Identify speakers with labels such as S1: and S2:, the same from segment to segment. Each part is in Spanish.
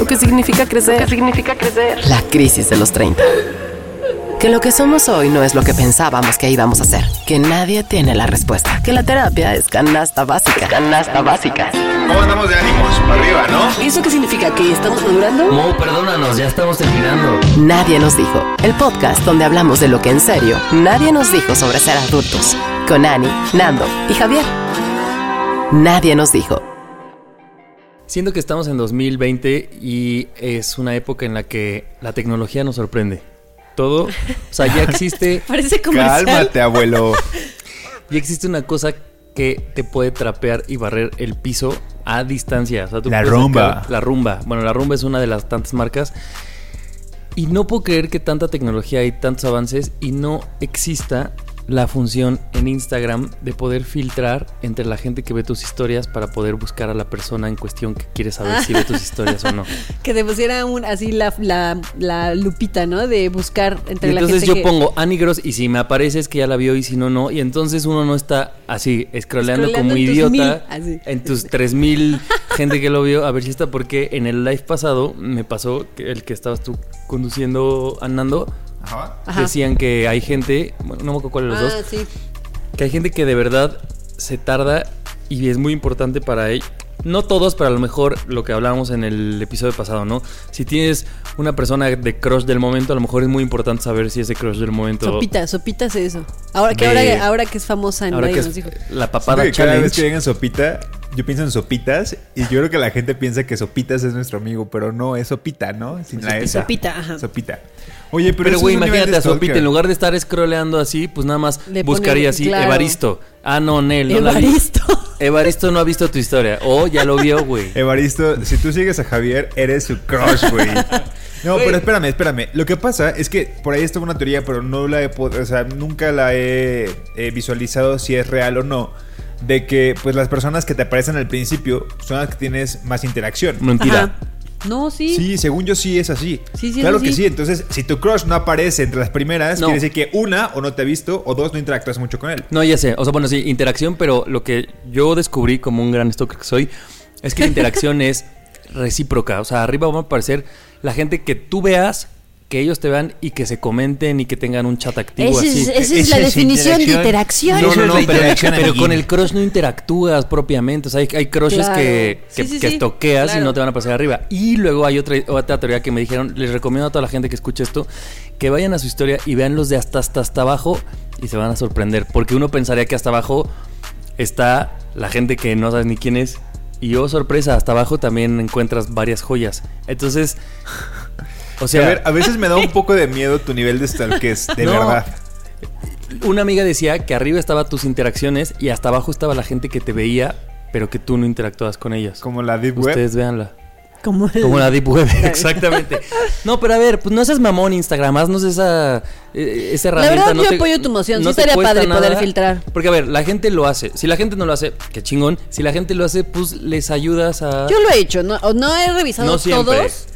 S1: Lo que significa crecer.
S2: significa crecer?
S1: La crisis de los 30. Que lo que somos hoy no es lo que pensábamos que íbamos a ser. Que nadie tiene la respuesta. Que la terapia es canasta básica.
S2: Canasta básica.
S3: ¿Cómo andamos de ánimos? Para arriba, ¿no?
S1: ¿Eso qué significa? ¿Que estamos madurando?
S4: Mo, perdónanos, ya estamos terminando.
S1: Nadie nos dijo. El podcast donde hablamos de lo que en serio nadie nos dijo sobre ser adultos. Con Ani, Nando y Javier. Nadie nos dijo.
S4: Siento que estamos en 2020 y es una época en la que la tecnología nos sorprende. Todo, o sea, ya existe,
S5: Parece comercial.
S3: Cálmate, abuelo.
S4: ya existe una cosa que te puede trapear y barrer el piso a distancia. O sea, tú
S3: La rumba.
S4: sacar- La rumba. Bueno, la rumba es una de las tantas marcas. Y no puedo creer que tanta tecnología y tantos avances y no exista la función en Instagram de poder filtrar entre la gente que ve tus historias para poder buscar a la persona en cuestión que quiere saber si ve tus historias o no.
S5: Que te pusiera un, así la, la, la lupita, ¿no? De buscar entre
S4: Y
S5: la
S4: entonces
S5: gente
S4: yo
S5: que-
S4: pongo Annie Gross y si me aparece es que ya la vio y si no, no. Y entonces uno no está así, scrolleando
S5: Scrolleando
S4: como
S5: en tus
S4: idiota
S5: mil,
S4: en tus 3000 gente que lo vio. A ver si está, porque en el live pasado me pasó que el que estabas tú conduciendo, andando,
S3: Ajá.
S5: Ajá.
S4: decían que hay gente, bueno, no me acuerdo cuál de los
S5: Ah,
S4: dos,
S5: sí.
S4: que hay gente que de verdad se tarda y es muy importante para ellos. No todos, pero a lo mejor lo que hablábamos en el episodio pasado, ¿no? Si tienes una persona de crush del momento, a lo mejor es muy importante saber si ese crush del momento.
S5: Sopita, sopita es eso. Ahora que,
S4: De-
S5: ahora, ahora que es famosa en
S4: Ahora que
S5: nos
S4: es
S5: dijo.
S4: la papada
S3: que cada vez que digan sopita, yo pienso en sopitas y yo creo que la gente piensa que sopitas es nuestro amigo, pero no, es sopita, ¿no? Sin la S.
S5: Sopita, ajá.
S3: Sopita. Oye, pero,
S4: Pero,
S3: eso
S4: güey, imagínate a Sopita, en lugar de estar scrolleando así, pues nada más
S5: Le
S4: buscaría
S5: pone-
S4: así,
S5: claro.
S4: Evaristo. Ah, no, Nel. no la vi.
S5: Evaristo.
S4: Evaristo no ha visto tu historia. O ya lo vio, güey.
S3: Evaristo, si tú sigues a Javier, eres su crush, güey. No, pero espérame, espérame. Lo que pasa es que por ahí está una teoría, pero no la he o sea, nunca la he, eh, visualizado si es real o no. De que pues las personas que te aparecen al principio son las que tienes más interacción.
S4: Mentira.
S5: Ajá. No, sí.
S3: Sí, según yo sí es así.
S5: Sí, sí,
S3: claro que sí. Entonces, si tu crush no aparece entre las primeras,
S4: No.
S3: quiere decir que una, o no te ha visto, o dos, no interactúas mucho con él.
S4: No, ya sé. O sea, bueno, sí, interacción, pero lo que yo descubrí como un gran stalker que soy es que la interacción es recíproca. O sea, arriba va a aparecer la gente que tú veas, que ellos te vean y que se comenten y que tengan un chat activo
S5: Esa
S4: así.
S5: es, esa es la
S3: es
S5: definición de
S3: interacción.
S4: No, no, no, pero, con el crush no interactúas propiamente. O sea, hay, hay crushes
S5: Claro.
S4: que, que,
S5: Sí, sí,
S4: que
S5: sí.
S4: toqueas y no te van a pasar arriba. Y luego hay otra, otra teoría que me dijeron, les recomiendo a toda la gente que escuche esto, que vayan a su historia y vean los de hasta, hasta, hasta abajo y se van a sorprender. Porque uno pensaría que hasta abajo está la gente que no sabes ni quién es. Y oh, sorpresa, hasta abajo también encuentras varias joyas. Entonces, o sea,
S3: a ver, a veces me da un poco de miedo tu nivel de stalkers, de
S4: No.
S3: verdad.
S4: Una amiga decía que arriba estaban tus interacciones y hasta abajo estaba la gente que te veía, pero que tú no interactuabas con ellas.
S3: Como la Deep Web.
S4: Ustedes véanla.
S5: Como, el-
S4: Como la Deep Web, exactamente. No, pero a ver, pues no seas mamón Instagram, haznos esa, eh, esa
S5: La
S4: herramienta.
S5: verdad,
S4: no
S5: yo
S4: te-
S5: apoyo tu moción.
S4: no
S5: Sí padre poder filtrar.
S4: Porque a ver, la gente lo hace. Si la gente no lo hace, qué chingón. Si la gente lo hace, pues les ayudas a...
S5: Yo lo he hecho, no, o no he revisado
S4: No siempre.
S5: todos.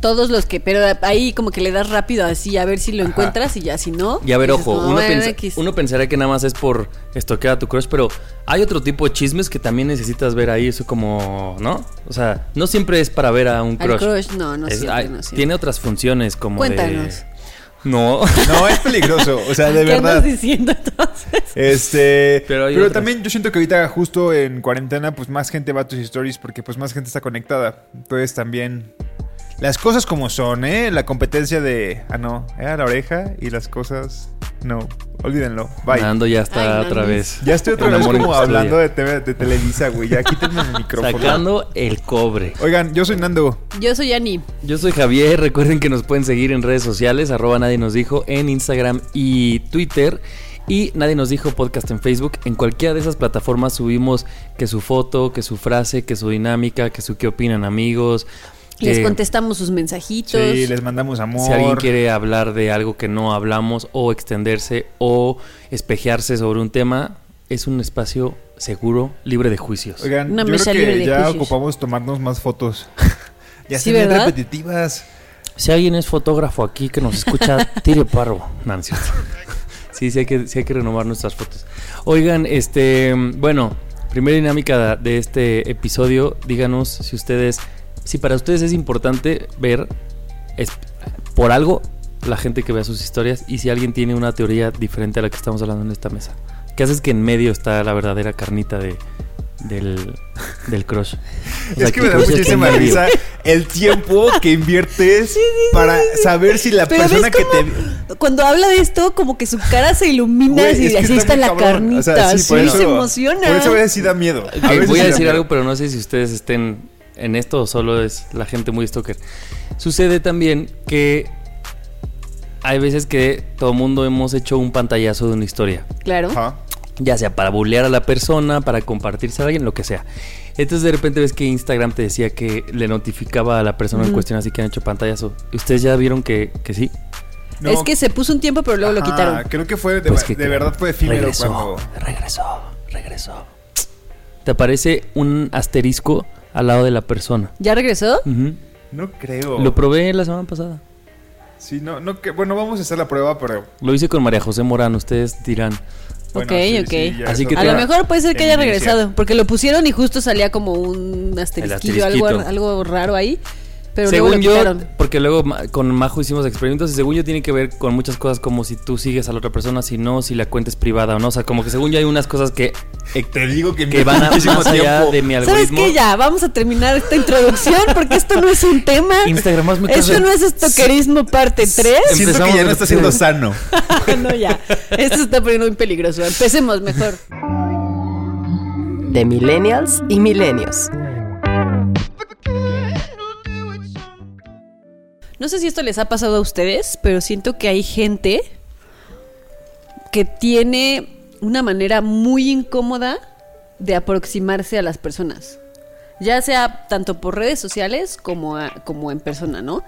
S5: Todos los que, pero ahí como que le das rápido así a ver si lo encuentras y ya si no.
S4: Y a ver,
S5: dices,
S4: ojo,
S5: no,
S4: uno,
S5: bueno,
S4: pensa-
S5: X.
S4: uno pensaría que nada más es por estoquear a tu crush, pero hay otro tipo de chismes que también necesitas ver ahí, eso como, ¿no? O sea, no siempre es para ver a un
S5: Al
S4: crush.
S5: crush, no, no
S4: Es-
S5: siempre,
S4: hay-
S5: no siempre.
S4: Tiene otras funciones como
S5: Cuéntanos.
S4: de... No.
S3: No, es peligroso. O sea, de
S5: ¿Qué
S3: verdad.
S5: andas diciendo entonces?
S3: Este,
S4: Pero
S3: pero, también yo siento que ahorita justo en cuarentena pues más gente va a tus stories porque pues más gente está conectada. Entonces también las cosas como son, ¿eh? La competencia de ah no, era la oreja y las cosas no, olvídenlo. Bye.
S4: Nando ya está
S5: Ay,
S4: otra vez.
S3: Ya estoy otra
S4: El
S3: vez como hablando de, TV de Televisa, güey. Ya quítenme el micrófono.
S4: Sacando el cobre.
S3: Oigan, yo soy Nando.
S5: Yo soy Ani.
S4: Yo soy Javier, recuerden que nos pueden seguir en redes sociales, arroba nadie nos dijo, en Instagram y Twitter. Y nadie nos dijo podcast en Facebook. En cualquiera de esas plataformas subimos que su foto, que su frase, que su dinámica, que su qué opinan amigos.
S5: Les
S4: que
S5: contestamos sus mensajitos.
S3: Sí, les mandamos amor.
S4: si alguien quiere hablar de algo que no hablamos o extenderse o espejearse sobre un tema, es un espacio seguro, libre de juicios.
S3: Oigan,
S5: Una
S3: yo
S5: mesa
S3: creo
S5: libre
S3: que
S5: de
S3: ya
S5: juicios.
S3: ocupamos tomarnos más fotos. ya
S5: Sí, ¿verdad?
S3: repetitivas.
S4: Si alguien es fotógrafo aquí que nos escucha, tire paro. No, no es cierto. Sí, sí hay, que, sí hay que renovar nuestras fotos. Oigan, este, bueno, primera dinámica de este episodio, díganos si ustedes, si para ustedes es importante ver es, por algo la gente que vea sus historias y si alguien tiene una teoría diferente a la que estamos hablando en esta mesa. ¿Qué haces que en medio está la verdadera carnita de, del, del crush? O sea,
S3: es que me da
S4: ¿qué cosas
S3: muchísima risa el tiempo que inviertes para saber si la
S5: Pero
S3: persona que te...
S5: Cuando habla de esto, como que su cara se ilumina
S3: Güey,
S5: y
S3: es que
S5: así está, la
S3: cabrón.
S5: carnita.
S3: O sea, sí,
S5: sí,
S3: por eso-
S5: se emociona.
S3: Por eso a veces sí da miedo. Veces
S4: voy a decir
S3: miedo.
S4: algo, pero no sé si ustedes estén en esto solo es la gente muy stalker. Sucede también que hay veces que todo mundo hemos hecho un pantallazo de una historia,
S5: Claro.
S3: Ajá.
S4: ya sea para bullear a la persona, para compartirse a alguien, lo que sea. Entonces de repente ves que Instagram te decía que le notificaba a la persona en cuestión así que han hecho pantallazo. ¿Ustedes ya vieron que, que sí?
S3: No,
S5: es que se puso un tiempo, pero luego lo quitaron.
S3: Creo que fue de,
S4: Pues que
S3: de verdad fue efímero
S4: regresó,
S3: cuando...
S4: regresó, regresó. Te aparece un asterisco al lado de la persona.
S5: ¿Ya regresó?
S3: No creo.
S4: Lo probé la semana pasada.
S3: Sí, no, no, que, bueno, vamos a hacer la prueba, pero...
S4: Lo hice con María José Morán, ustedes dirán.
S3: bueno,
S5: Ok,
S3: sí,
S5: ok.
S3: sí,
S4: Así que
S5: A lo mejor puede ser que haya regresado, porque lo pusieron y justo salía como un asterisquillo, algo raro ahí, pero
S4: según yo, porque luego con Majo hicimos experimentos y según yo tiene que ver con muchas cosas como si tú sigues a la otra persona, si no, si la cuenta es privada o no. O sea, como que según yo hay unas cosas que, eh,
S3: Te digo que,
S4: que van a, más allá
S3: tiempo.
S4: de mi
S5: ¿Sabes
S4: algoritmo.
S5: qué? Ya, vamos a terminar esta introducción porque esto no es un tema.
S4: Instagram es muy
S5: Esto no es estoquerismo parte 3.
S3: Siento
S4: Empezamos
S3: que ya no está siendo sano.
S5: no, ya. Esto se está poniendo muy peligroso. Empecemos mejor.
S1: De Millennials y Millennios.
S5: No sé si esto les ha pasado a ustedes, pero siento que hay gente que tiene una manera muy incómoda de aproximarse a las personas. Ya sea tanto por redes sociales como, a- como en persona, ¿no?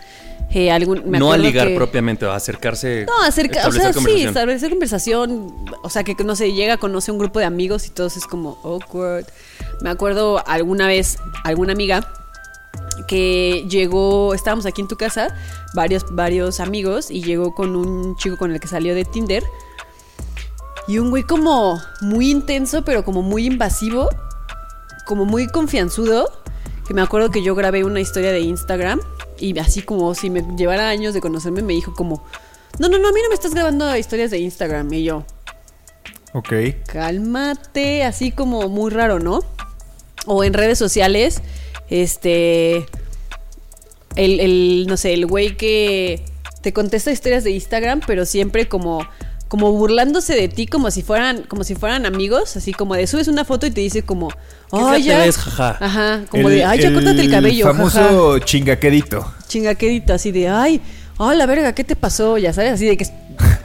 S5: Eh, algún- me
S4: no a ligar
S5: que-
S4: propiamente, a acercarse.
S5: No, acerca, o
S4: establecer
S5: sea, sí, establecer conversación. O sea, que no sé, llega, conoce un grupo de amigos y todos es como awkward. Me acuerdo alguna vez, alguna amiga que llegó, estábamos aquí en tu casa, varios, varios amigos, y llegó con un chico con el que salió de Tinder. Y un güey como muy intenso, pero como muy invasivo, como muy confianzudo, que me acuerdo que yo grabé una historia de Instagram y así como si me llevara años de conocerme me dijo como, no, no, no, a mí no me estás grabando historias de Instagram. Y yo,
S3: Ok.
S5: cálmate, así como muy raro, ¿no? O en redes sociales, este, el, el, no sé, el güey que te contesta historias de Instagram, pero siempre como, como burlándose de ti, como si fueran, como si fueran amigos, así como de subes una foto y te dice como,
S4: ¿Qué
S5: ay,
S4: fea
S5: ya,
S4: te ves, jaja"?
S5: ajá, como de, ay, ya córtate el cabello,
S3: famoso
S5: jaja.
S3: chingaquedito.
S5: chingaquedito, así de, ay, oh, la verga, ¿qué te pasó? Ya sabes, así de que es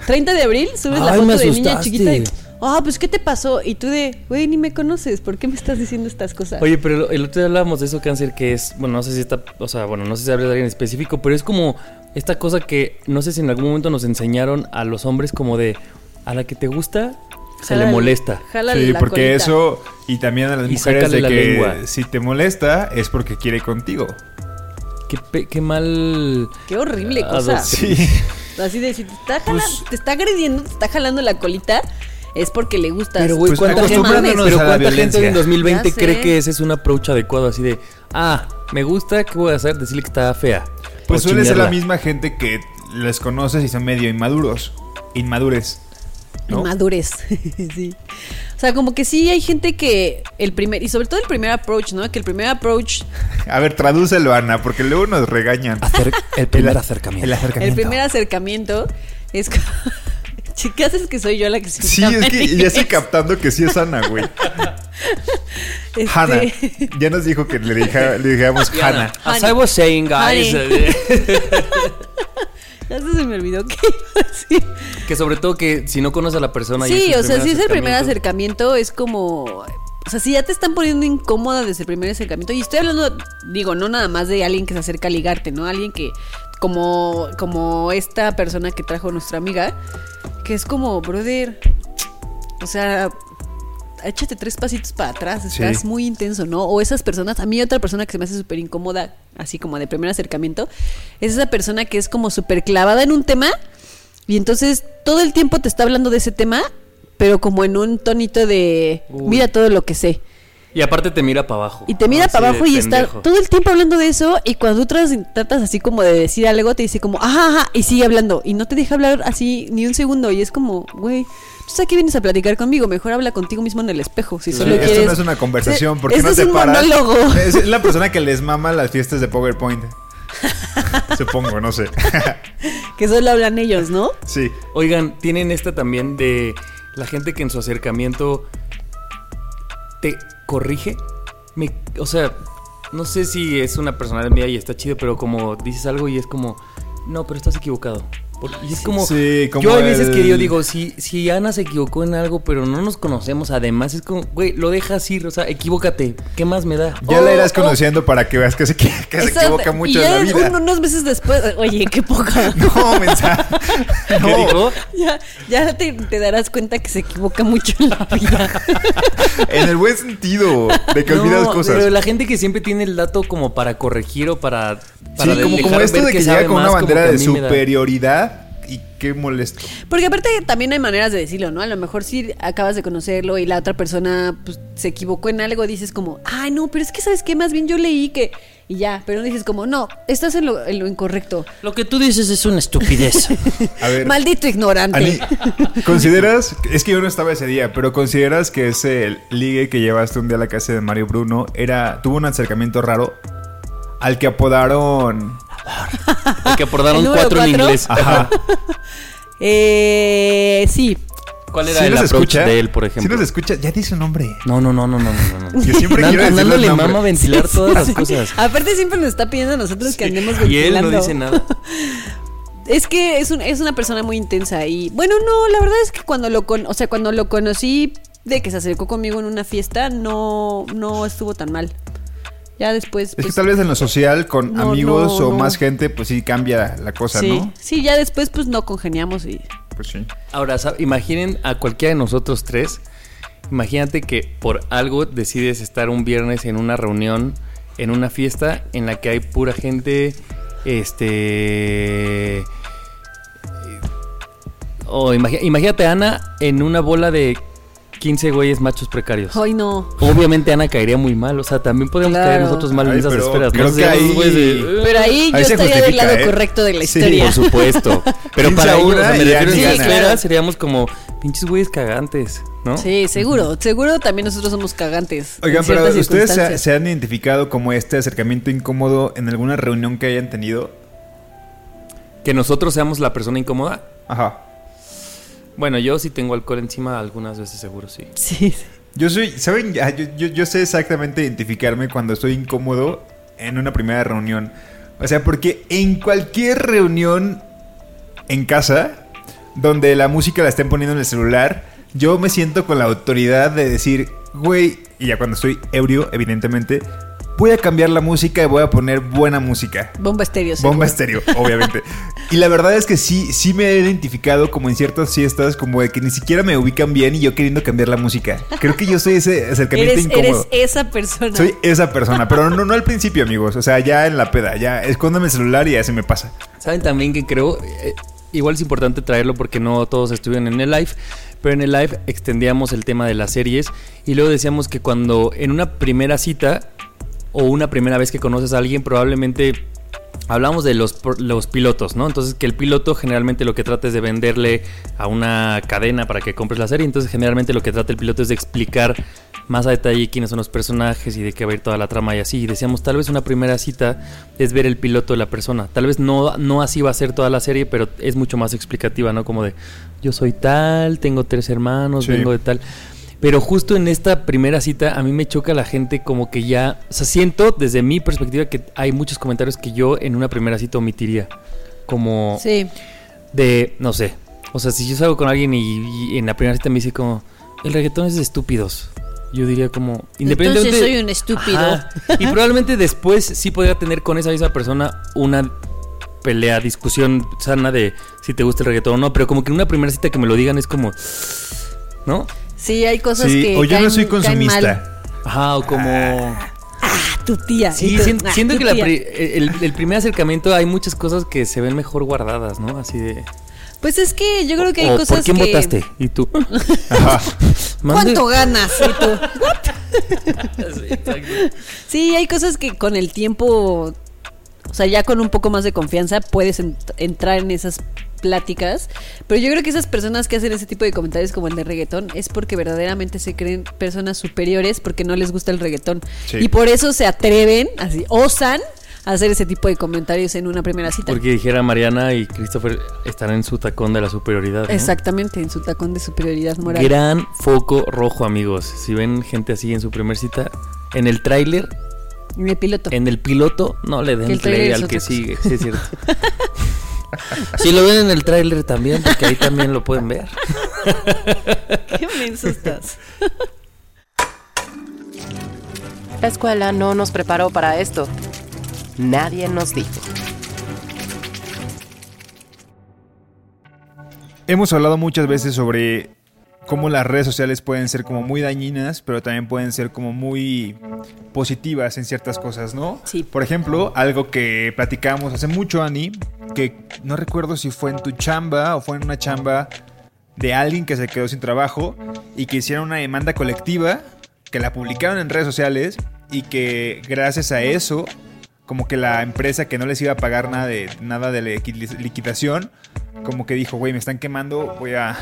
S5: 30 de abril, subes la foto de niña chiquita y, ah, pues, ¿qué te pasó? Y tú de, güey, ni me conoces, ¿por qué me estás diciendo estas cosas?
S4: Oye, pero el otro día hablábamos de eso, cáncer, que es, bueno, no sé si está, o sea, bueno, no sé si hablas de alguien específico, pero es como esta cosa que no sé si en algún momento nos enseñaron a los hombres como de, a la que te gusta, se le molesta.
S5: jálale
S3: Sí,
S5: la
S3: porque
S5: colita.
S3: eso, y también a las
S4: Y
S3: mujeres de
S4: la
S3: que
S4: lengua.
S3: si te molesta es porque quiere contigo.
S4: Qué, pe- qué mal...
S5: Qué horrible cosa.
S3: Sí.
S5: Así de, si te está, jala-
S3: Pues-
S5: te está agrediendo, te está jalando la colita, es porque le gustas.
S4: Pero, güey,
S3: Pues
S4: ¿cuánta gente, pero cuánta gente en 2020
S5: Ya
S4: cree que ese es un approach adecuado? Así de, ah, me gusta, ¿qué voy a hacer? Decirle que está fea.
S3: Pues suele ser la misma gente que les conoces y son medio inmaduros. Inmadures. ¿no?
S5: Inmadurez. sí. O sea, como que sí hay gente que el primer, y sobre todo el primer approach, ¿no? Que el primer approach,
S3: A ver, tradúcelo, Ana, porque luego nos regañan.
S4: Acer- el primer
S3: El-
S4: acercamiento.
S3: El acercamiento.
S5: el primer acercamiento es... co- Chi, ¿Qué haces que soy yo la que se
S3: Sí, es que ya estoy captando que sí es Ana, güey.
S5: Este,
S3: Hanna. Ya nos dijo que le, dija- le dijéramos Hanna.
S4: As I was saying, guys,
S5: Ya se me olvidó que iba a decir.
S4: que sobre todo que si no conoces a la persona... y
S5: Sí,
S4: es
S5: o sea, si es el primer
S4: acercamiento,
S5: acercamiento, es como. O sea, si ya te están poniendo incómoda desde el primer acercamiento, y estoy hablando, digo, no nada más de alguien que se acerca a ligarte, ¿no? Alguien que, como, como esta persona que trajo nuestra amiga, que es como, brother, o sea, échate tres pasitos para atrás, estás
S3: Sí.
S5: muy intenso, ¿no? O esas personas, a mí otra persona que se me hace súper incómoda, así como de primer acercamiento, es esa persona que es como súper clavada en un tema y entonces todo el tiempo te está hablando de ese tema, pero como en un tonito de,
S4: Uy.
S5: mira todo lo que sé.
S4: Y aparte te mira para abajo.
S5: Y te mira para abajo y está
S4: pendejo.
S5: todo el tiempo hablando de eso y cuando tú tratas, tratas así como de decir algo, te dice como, ajá, ajá, y sigue hablando y no te deja hablar así ni un segundo y es como, güey, tú aquí vienes a platicar conmigo, mejor habla contigo mismo en el espejo, si
S3: Sí,
S5: solo
S3: esto
S5: quieres...
S3: no es una conversación, porque
S5: esto
S3: no
S5: es
S3: te
S5: un
S3: paras.
S5: monólogo.
S3: Es la persona que les mama las fiestas de PowerPoint. Supongo, no sé.
S5: Que solo hablan ellos, ¿no?
S3: sí.
S4: Oigan, tienen esta también de la gente que en su acercamiento te corrige. Me, o sea, no sé si es una personalidad mía y está chido, pero como dices algo y es como, no, pero estás equivocado. Por- Y es como,
S3: Sí, como
S4: yo hay veces
S3: el-
S4: que yo digo, si, si Ana se equivocó en algo, pero no nos conocemos, además es como, güey, lo dejas ir, o sea, equivócate, ¿qué más me da?
S3: Ya
S5: Oh,
S3: la irás
S5: oh.
S3: conociendo para que veas que se, que se
S5: Esa-
S3: equivoca mucho
S5: y
S3: en
S5: ya
S3: la vida.
S5: un- unos meses después, oye, qué poca.
S3: No, mensa.
S4: ¿Qué
S3: No.
S4: dijo?
S5: Ya, ya te, te darás cuenta que se equivoca mucho en la vida.
S3: En el buen sentido, de que
S4: No,
S3: olvidas cosas.
S4: Pero la gente que siempre tiene el dato como para corregir o para. para
S3: sí, como, como esto de que,
S4: sabe
S3: llega con una
S4: más,
S3: bandera
S4: que a
S3: de superioridad y qué molesto.
S5: Porque aparte también hay maneras de decirlo, ¿no? A lo mejor si acabas de conocerlo y la otra persona pues, se equivocó en algo, dices como, ay, no, pero es que sabes qué, más bien yo leí que... Y ya, pero no dices como, no, estás en lo, en lo incorrecto.
S4: Lo que tú dices es una estupidez.
S3: A ver,
S5: Maldito ignorante.
S3: Ani, ¿consideras? Es que yo no estaba ese día, pero ¿consideras que ese ligue que llevaste un día a la casa de Mario Bruno era tuvo un acercamiento raro al que apodaron?
S4: El que aportaron
S5: ¿El número
S4: cuatro en
S5: cuatro?
S4: inglés.
S3: Ajá.
S5: Eh, sí.
S4: ¿Cuál era
S3: ¿Sí
S4: el approach
S3: escucha?
S4: de él, por
S3: ¿Sí
S4: ejemplo?
S3: nos escucha? Ya dice un nombre.
S4: No, no, no, no, no, no, no.
S3: Yo siempre quiero
S4: a
S3: decir los
S4: le mama ventilar todas las cosas.
S5: Aparte siempre nos está pidiendo a nosotros que andemos
S4: Y él no
S5: ventilando.
S4: dice nada.
S5: Es que es, un- es una persona muy intensa y bueno, no, la verdad es que cuando lo con, o sea, cuando lo conocí de que se acercó conmigo en una fiesta, no no estuvo tan mal. Ya después
S3: Es que
S5: pues,
S3: tal vez en lo social, con
S5: No,
S3: amigos
S5: no,
S3: o
S5: no.
S3: más gente, pues sí cambia la cosa,
S5: sí,
S3: ¿no?
S5: sí, ya después pues no congeniamos y
S3: Pues sí.
S4: Ahora, ¿sab- imaginen a cualquiera de nosotros tres. Imagínate que por algo decides estar un viernes en una reunión, en una fiesta en la que hay pura gente, este... O imagi- imagínate a Ana en una bola de 15 güeyes machos precarios.
S5: hoy no.
S4: Obviamente Ana caería muy mal, o sea, también podemos
S5: Claro.
S4: caer nosotros mal en
S3: Ay,
S4: esas
S3: pero
S4: esferas.
S3: creo
S4: ¿no?
S3: que ahí-
S4: güeyes de-
S5: Pero ahí, yo
S3: Ahí
S5: estaría del lado
S3: ¿eh?
S5: correcto de la
S3: Sí,
S5: historia.
S4: Por supuesto. Pero para ellos, o
S3: una
S4: sea, me refiero esfera, seríamos como pinches güeyes cagantes, ¿no?
S5: Sí, seguro, seguro también nosotros somos cagantes.
S3: Oigan, pero ¿ustedes se, se han identificado como este acercamiento incómodo en alguna reunión que hayan tenido?
S4: Que nosotros seamos la persona incómoda.
S3: Ajá.
S4: Bueno, yo sí tengo alcohol encima algunas veces seguro, sí.
S5: Sí, sí.
S3: Yo soy, ¿saben? Ya, Yo, yo, yo sé exactamente identificarme cuando estoy incómodo en una primera reunión. O sea, porque en cualquier reunión en casa, donde la música la estén poniendo en el celular, yo me siento con la autoridad de decir, güey, y ya cuando estoy ebrio, evidentemente, voy a cambiar la música y voy a poner buena música.
S5: Bomba estéreo.
S3: Bomba
S5: seguro.
S3: estéreo, obviamente. y la verdad es que sí, sí me he identificado como en ciertas fiestas, como de que ni siquiera me ubican bien y yo queriendo cambiar la música. Creo que yo soy ese acercamiento
S5: Eres,
S3: incómodo.
S5: eres esa persona.
S3: Soy esa persona, pero no, no al principio, amigos. O sea, ya en la peda, ya escóndame el celular y ya se me pasa.
S4: Saben también que creo, eh, igual es importante traerlo porque no todos estuvieron en el live, pero en el live extendíamos el tema de las series y luego decíamos que cuando en una primera cita o una primera vez que conoces a alguien probablemente hablamos de los, los pilotos, ¿no? Entonces que el piloto generalmente lo que trata es de venderle a una cadena para que compres la serie, entonces generalmente lo que trata el piloto es de explicar más a detalle quiénes son los personajes y de qué va a ir toda la trama y así. Y decíamos, tal vez una primera cita es ver el piloto de la persona. Tal vez no, no así va a ser toda la serie, pero es mucho más explicativa, ¿no? Como de, yo soy tal, tengo tres hermanos,
S3: Sí.
S4: vengo de tal. Pero justo en esta primera cita a mí me choca la gente como que ya, o sea, siento desde mi perspectiva que hay muchos comentarios que yo en una primera cita omitiría. Como
S5: Sí.
S4: de, no sé, o sea, si yo salgo con alguien y, y en la primera cita me dice como, el reggaetón es de estúpidos. Yo diría como
S5: Entonces
S4: independientemente
S5: soy un estúpido.
S4: Ajá. Y probablemente después sí podría tener con esa misma persona una pelea, discusión sana de si te gusta el reggaetón o no, pero como que en una primera cita que me lo digan es como ¿no?
S5: Sí, hay cosas
S3: Sí,
S5: que
S3: o yo no soy consumista.
S4: Ajá, o como
S5: Ah, tu tía.
S4: Sí,
S5: tú,
S4: siento,
S5: ah,
S4: siento
S5: tu
S4: que la pri- el, el primer acercamiento hay muchas cosas que se ven mejor guardadas, ¿no? Así de
S5: Pues es que yo creo que hay
S4: o,
S5: cosas
S4: ¿Por quién
S5: que...
S4: votaste? ¿Y tú?
S3: Ajá.
S5: ¿Cuánto ganas? Y tú,
S4: Sí,
S5: hay cosas que con el tiempo, o sea, ya con un poco más de confianza puedes ent- entrar en esas pláticas, pero yo creo que esas personas que hacen ese tipo de comentarios como el de reggaetón es porque verdaderamente se creen personas superiores porque no les gusta el reggaetón
S3: Sí.
S5: y por eso se atreven, así, osan hacer ese tipo de comentarios en una primera cita.
S4: Porque dijera Mariana y Christopher están en su tacón de la superioridad. ¿no?
S5: Exactamente, en su tacón de superioridad moral.
S4: Gran foco rojo, amigos. Si ven gente así en su primer cita, en el tráiler,
S5: En el piloto.
S4: en el piloto, no le den play al que
S5: cosa.
S4: sigue. Sí, es cierto. si lo ven en el tráiler también, porque ahí también lo pueden ver.
S5: Qué menso estás.
S1: La escuela no nos preparó para esto. Nadie nos dijo.
S3: Hemos hablado muchas veces sobre cómo las redes sociales pueden ser como muy dañinas, pero también pueden ser como muy positivas en ciertas cosas, ¿no?
S5: Sí.
S3: Por ejemplo, algo que platicamos hace mucho, Ani, que no recuerdo si fue en tu chamba o fue en una chamba de alguien que se quedó sin trabajo y que hicieron una demanda colectiva, que la publicaron en redes sociales y que gracias a eso, como que la empresa que no les iba a pagar nada de, nada de liqui- liquidación, como que dijo, güey, me están quemando, voy a...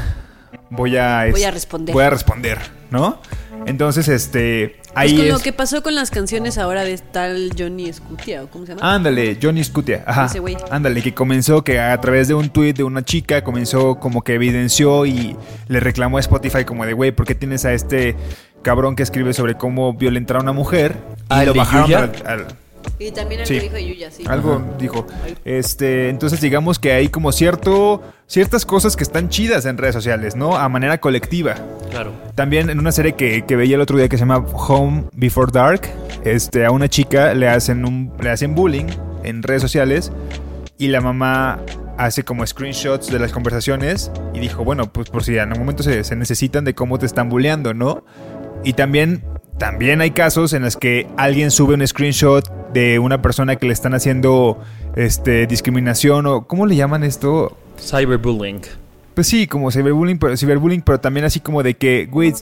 S3: Voy a,
S5: Voy a
S3: es-
S5: responder.
S3: Voy a responder, ¿no? Entonces, este...
S5: Pues
S3: Ahí
S5: lo
S3: es-
S5: que pasó con las canciones ahora de tal Johnny Scutia, ¿o cómo se llama?
S3: Ándale, Johnny Scutia, ajá.
S5: Ese güey.
S3: Ándale, que comenzó que a través de un tweet de una chica comenzó como que evidenció y le reclamó a Spotify como de, güey, ¿por qué tienes a este cabrón que escribe sobre cómo violentar a una mujer? Y
S4: Ah, ¿el
S3: lo bajaron al,
S5: Y también algo
S3: Sí.
S5: dijo Yuya, sí.
S3: algo dijo. Este, entonces digamos que hay como cierto ciertas cosas que están chidas en redes sociales, ¿no? A manera colectiva.
S4: Claro.
S3: También en una serie que, que veía el otro día que se llama Home Before Dark, este, a una chica le hacen un, le hacen bullying en redes sociales y la mamá hace como screenshots de las conversaciones y dijo, bueno, pues por si en algún momento se, se necesitan de cómo te están bulleando, ¿no? Y también, también hay casos en los que alguien sube un screenshot de una persona que le están haciendo este, discriminación o, ¿cómo le llaman esto?
S4: Cyberbullying.
S3: Pues sí, como ciberbullying, pero, ciberbullying, pero también así como de que, güey,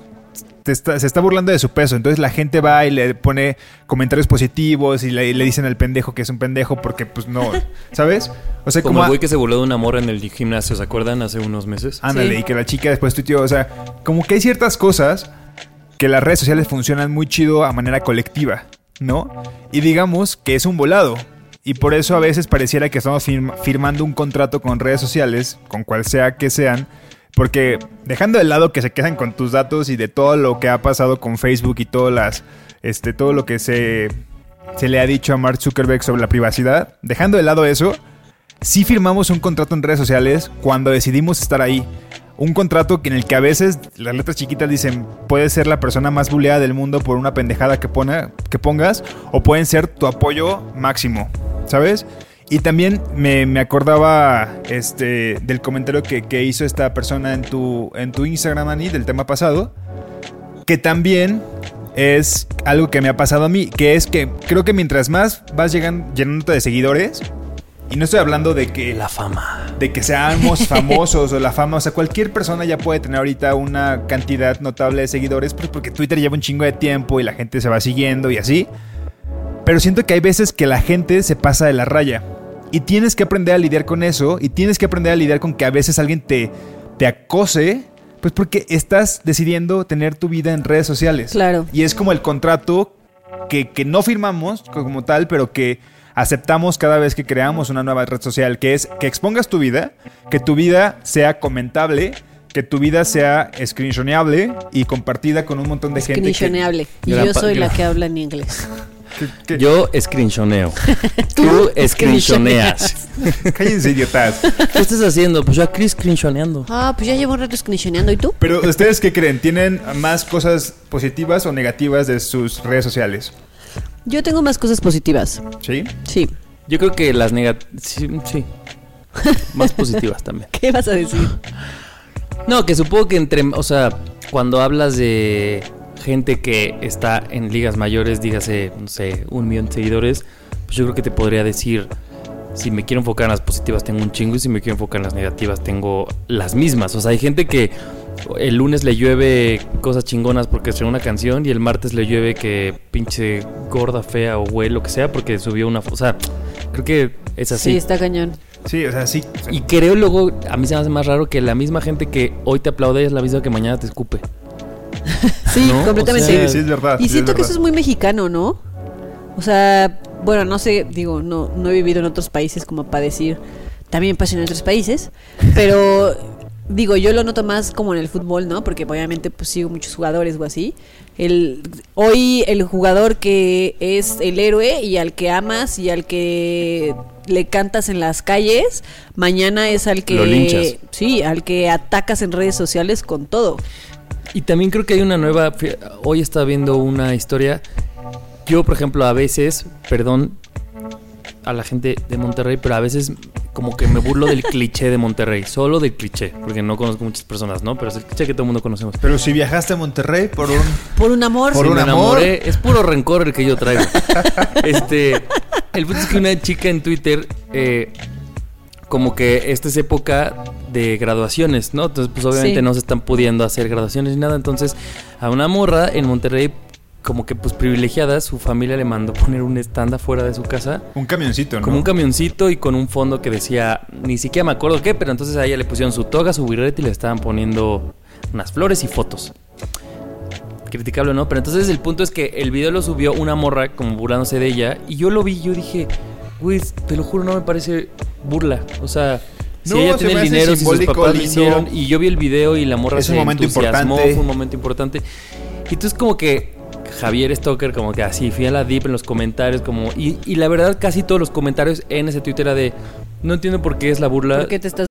S3: está- se está burlando de su peso. Entonces la gente va y le pone comentarios positivos y le, le dicen al pendejo que es un pendejo porque, pues no, ¿sabes? O sea,
S4: Como
S3: como.
S4: el güey que se burló de una morra en el gimnasio, ¿se acuerdan? Hace unos meses.
S3: Ándale,
S5: Sí.
S3: y que la chica después tuiteó. O sea, como que hay ciertas cosas que las redes sociales funcionan muy chido a manera colectiva, ¿no? Y digamos que es un volado. Y por eso a veces pareciera que estamos firm- firmando un contrato con redes sociales, con cual sea que sean, porque dejando de lado que se quedan con tus datos y de todo lo que ha pasado con Facebook y las, este, todo lo que se, se le ha dicho a Mark Zuckerberg sobre la privacidad, dejando de lado eso, sí firmamos un contrato en redes sociales cuando decidimos estar ahí. Un contrato en el que a veces las letras chiquitas dicen puedes ser la persona más buleada del mundo por una pendejada que, pone, que pongas o pueden ser tu apoyo máximo, ¿sabes? Y también me, me acordaba este, del comentario que, que hizo esta persona en tu, en tu Instagram, Ani, del tema pasado, que también es algo que me ha pasado a mí, que es que creo que mientras más vas llegando, llenándote de seguidores, y no estoy hablando de que
S4: La fama.
S3: de que seamos famosos o la fama. O sea, cualquier persona ya puede tener ahorita una cantidad notable de seguidores, pues porque Twitter lleva un chingo de tiempo y la gente se va siguiendo y así. Pero siento que hay veces que la gente se pasa de la raya. Y tienes que aprender a lidiar con eso. Y tienes que aprender a lidiar con que a veces alguien te, te acose. Pues porque estás decidiendo tener tu vida en redes sociales.
S5: Claro.
S3: Y es como el contrato que, que no firmamos como tal, pero que aceptamos cada vez que creamos una nueva red social, que es que expongas tu vida, que tu vida sea comentable, que tu vida sea screenshoneable y compartida con un montón de gente. que-
S5: Screenshoneable. Y yo soy la que habla en inglés.
S3: ¿Qué- qué?
S4: Yo screenshoneo. Tú screenshoneas.
S3: Cállense, idiotas.
S4: ¿Qué estás haciendo? Pues yo aquí screenshoneando.
S5: Ah, pues ya llevo un rato screenshoneando. ¿Y tú?
S3: Pero, ¿ustedes qué creen? ¿Tienen más cosas positivas o negativas de sus redes sociales?
S5: Yo tengo más cosas positivas.
S3: ¿Sí?
S5: Sí.
S4: Yo creo que las negativas... Sí, sí. Más positivas también.
S5: ¿Qué vas a decir?
S4: No, que supongo que entre, o sea, cuando hablas de gente que está en ligas mayores, dígase, no sé, un millón de seguidores, pues yo creo que te podría decir, si me quiero enfocar en las positivas tengo un chingo y si me quiero enfocar en las negativas tengo las mismas. O sea, hay gente que el lunes le llueve cosas chingonas porque estrenó una canción y el martes le llueve que pinche gorda, fea o güey, lo que sea, porque subió una... O sea, creo que es así.
S5: Sí, está cañón.
S3: Sí, o sea, sí.
S4: Y creo luego, a mí se me hace más raro que la misma gente que hoy te aplaude es la misma que mañana te escupe.
S5: Sí,
S4: ¿No?
S5: completamente.
S4: O sea,
S3: Sí, sí, es verdad. sí,
S5: Y
S3: es
S5: siento que
S3: verdad.
S5: eso es muy mexicano, ¿no? O sea, bueno, no sé, digo, no, no he vivido en otros países como para decir, también pasa en otros países, pero digo, yo lo noto más como en el fútbol, ¿no? Porque obviamente pues sigo muchos jugadores o así. El, hoy el jugador que es el héroe y al que amas y al que le cantas en las calles, mañana es al que...
S4: Lo linchas.
S5: Sí, al que atacas en redes sociales con todo.
S4: Y también creo que hay una nueva. Hoy estaba viendo una historia. Yo, por ejemplo, a veces, perdón a la gente de Monterrey, pero a veces como que me burlo del cliché de Monterrey. Solo del cliché, porque no conozco muchas personas, ¿no? Pero es el cliché que todo el mundo conocemos.
S3: Pero si viajaste a Monterrey por un...
S5: Por un amor.
S3: Por un
S4: me
S3: amor.
S4: enamoré. Es puro rencor el que yo traigo. este, el punto es que una chica en Twitter, eh, como que esta es época de graduaciones, ¿no? Entonces, pues obviamente
S5: Sí.
S4: no se están pudiendo hacer graduaciones ni nada. Entonces, a una morra en Monterrey, como que pues privilegiada, su familia le mandó poner un stand afuera de su casa.
S3: Un camioncito, ¿no?
S4: Como un camioncito y con un fondo que decía, ni siquiera me acuerdo qué, pero entonces a ella le pusieron su toga, su birrete y le estaban poniendo unas flores y fotos. Criticable, ¿no? Pero entonces el punto es que el video lo subió una morra como burlándose de ella y yo lo vi y yo dije, güey, te lo juro, no me parece burla. O sea, si
S3: No,
S4: ella tiene el dinero, si sus papás lo hicieron y yo vi el video y la morra
S3: Es un
S4: se
S3: momento
S4: entusiasmó,
S3: importante.
S4: fue un momento importante. Y entonces como que Javier Stoker como que así, fui a la deep en los comentarios como y, y la verdad casi todos los comentarios en ese Twitter era de no entiendo por qué es la burla.
S5: ¿Por qué te estás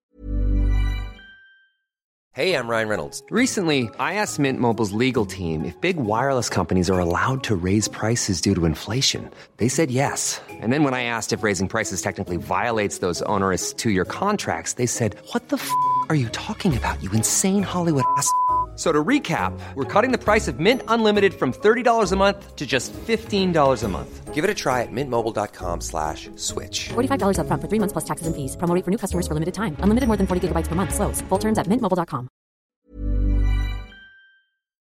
S2: Hey, I'm Ryan Reynolds. Recently, I asked Mint Mobile's legal team if big wireless companies are allowed to raise prices due to inflation. They said yes. And then when I asked if raising prices technically violates those onerous two year contracts, they said, What the f are you talking about, you insane Hollywood ass? So to recap, we're cutting the price of Mint Unlimited from $30 a month to just $15 a month. Give it a try at mintmobile.com slash switch.
S6: $45 upfront for three months plus taxes and fees. Promo rate for new customers for limited time. Unlimited more than 40 gigabytes per month. Slows. Full terms at mintmobile.com.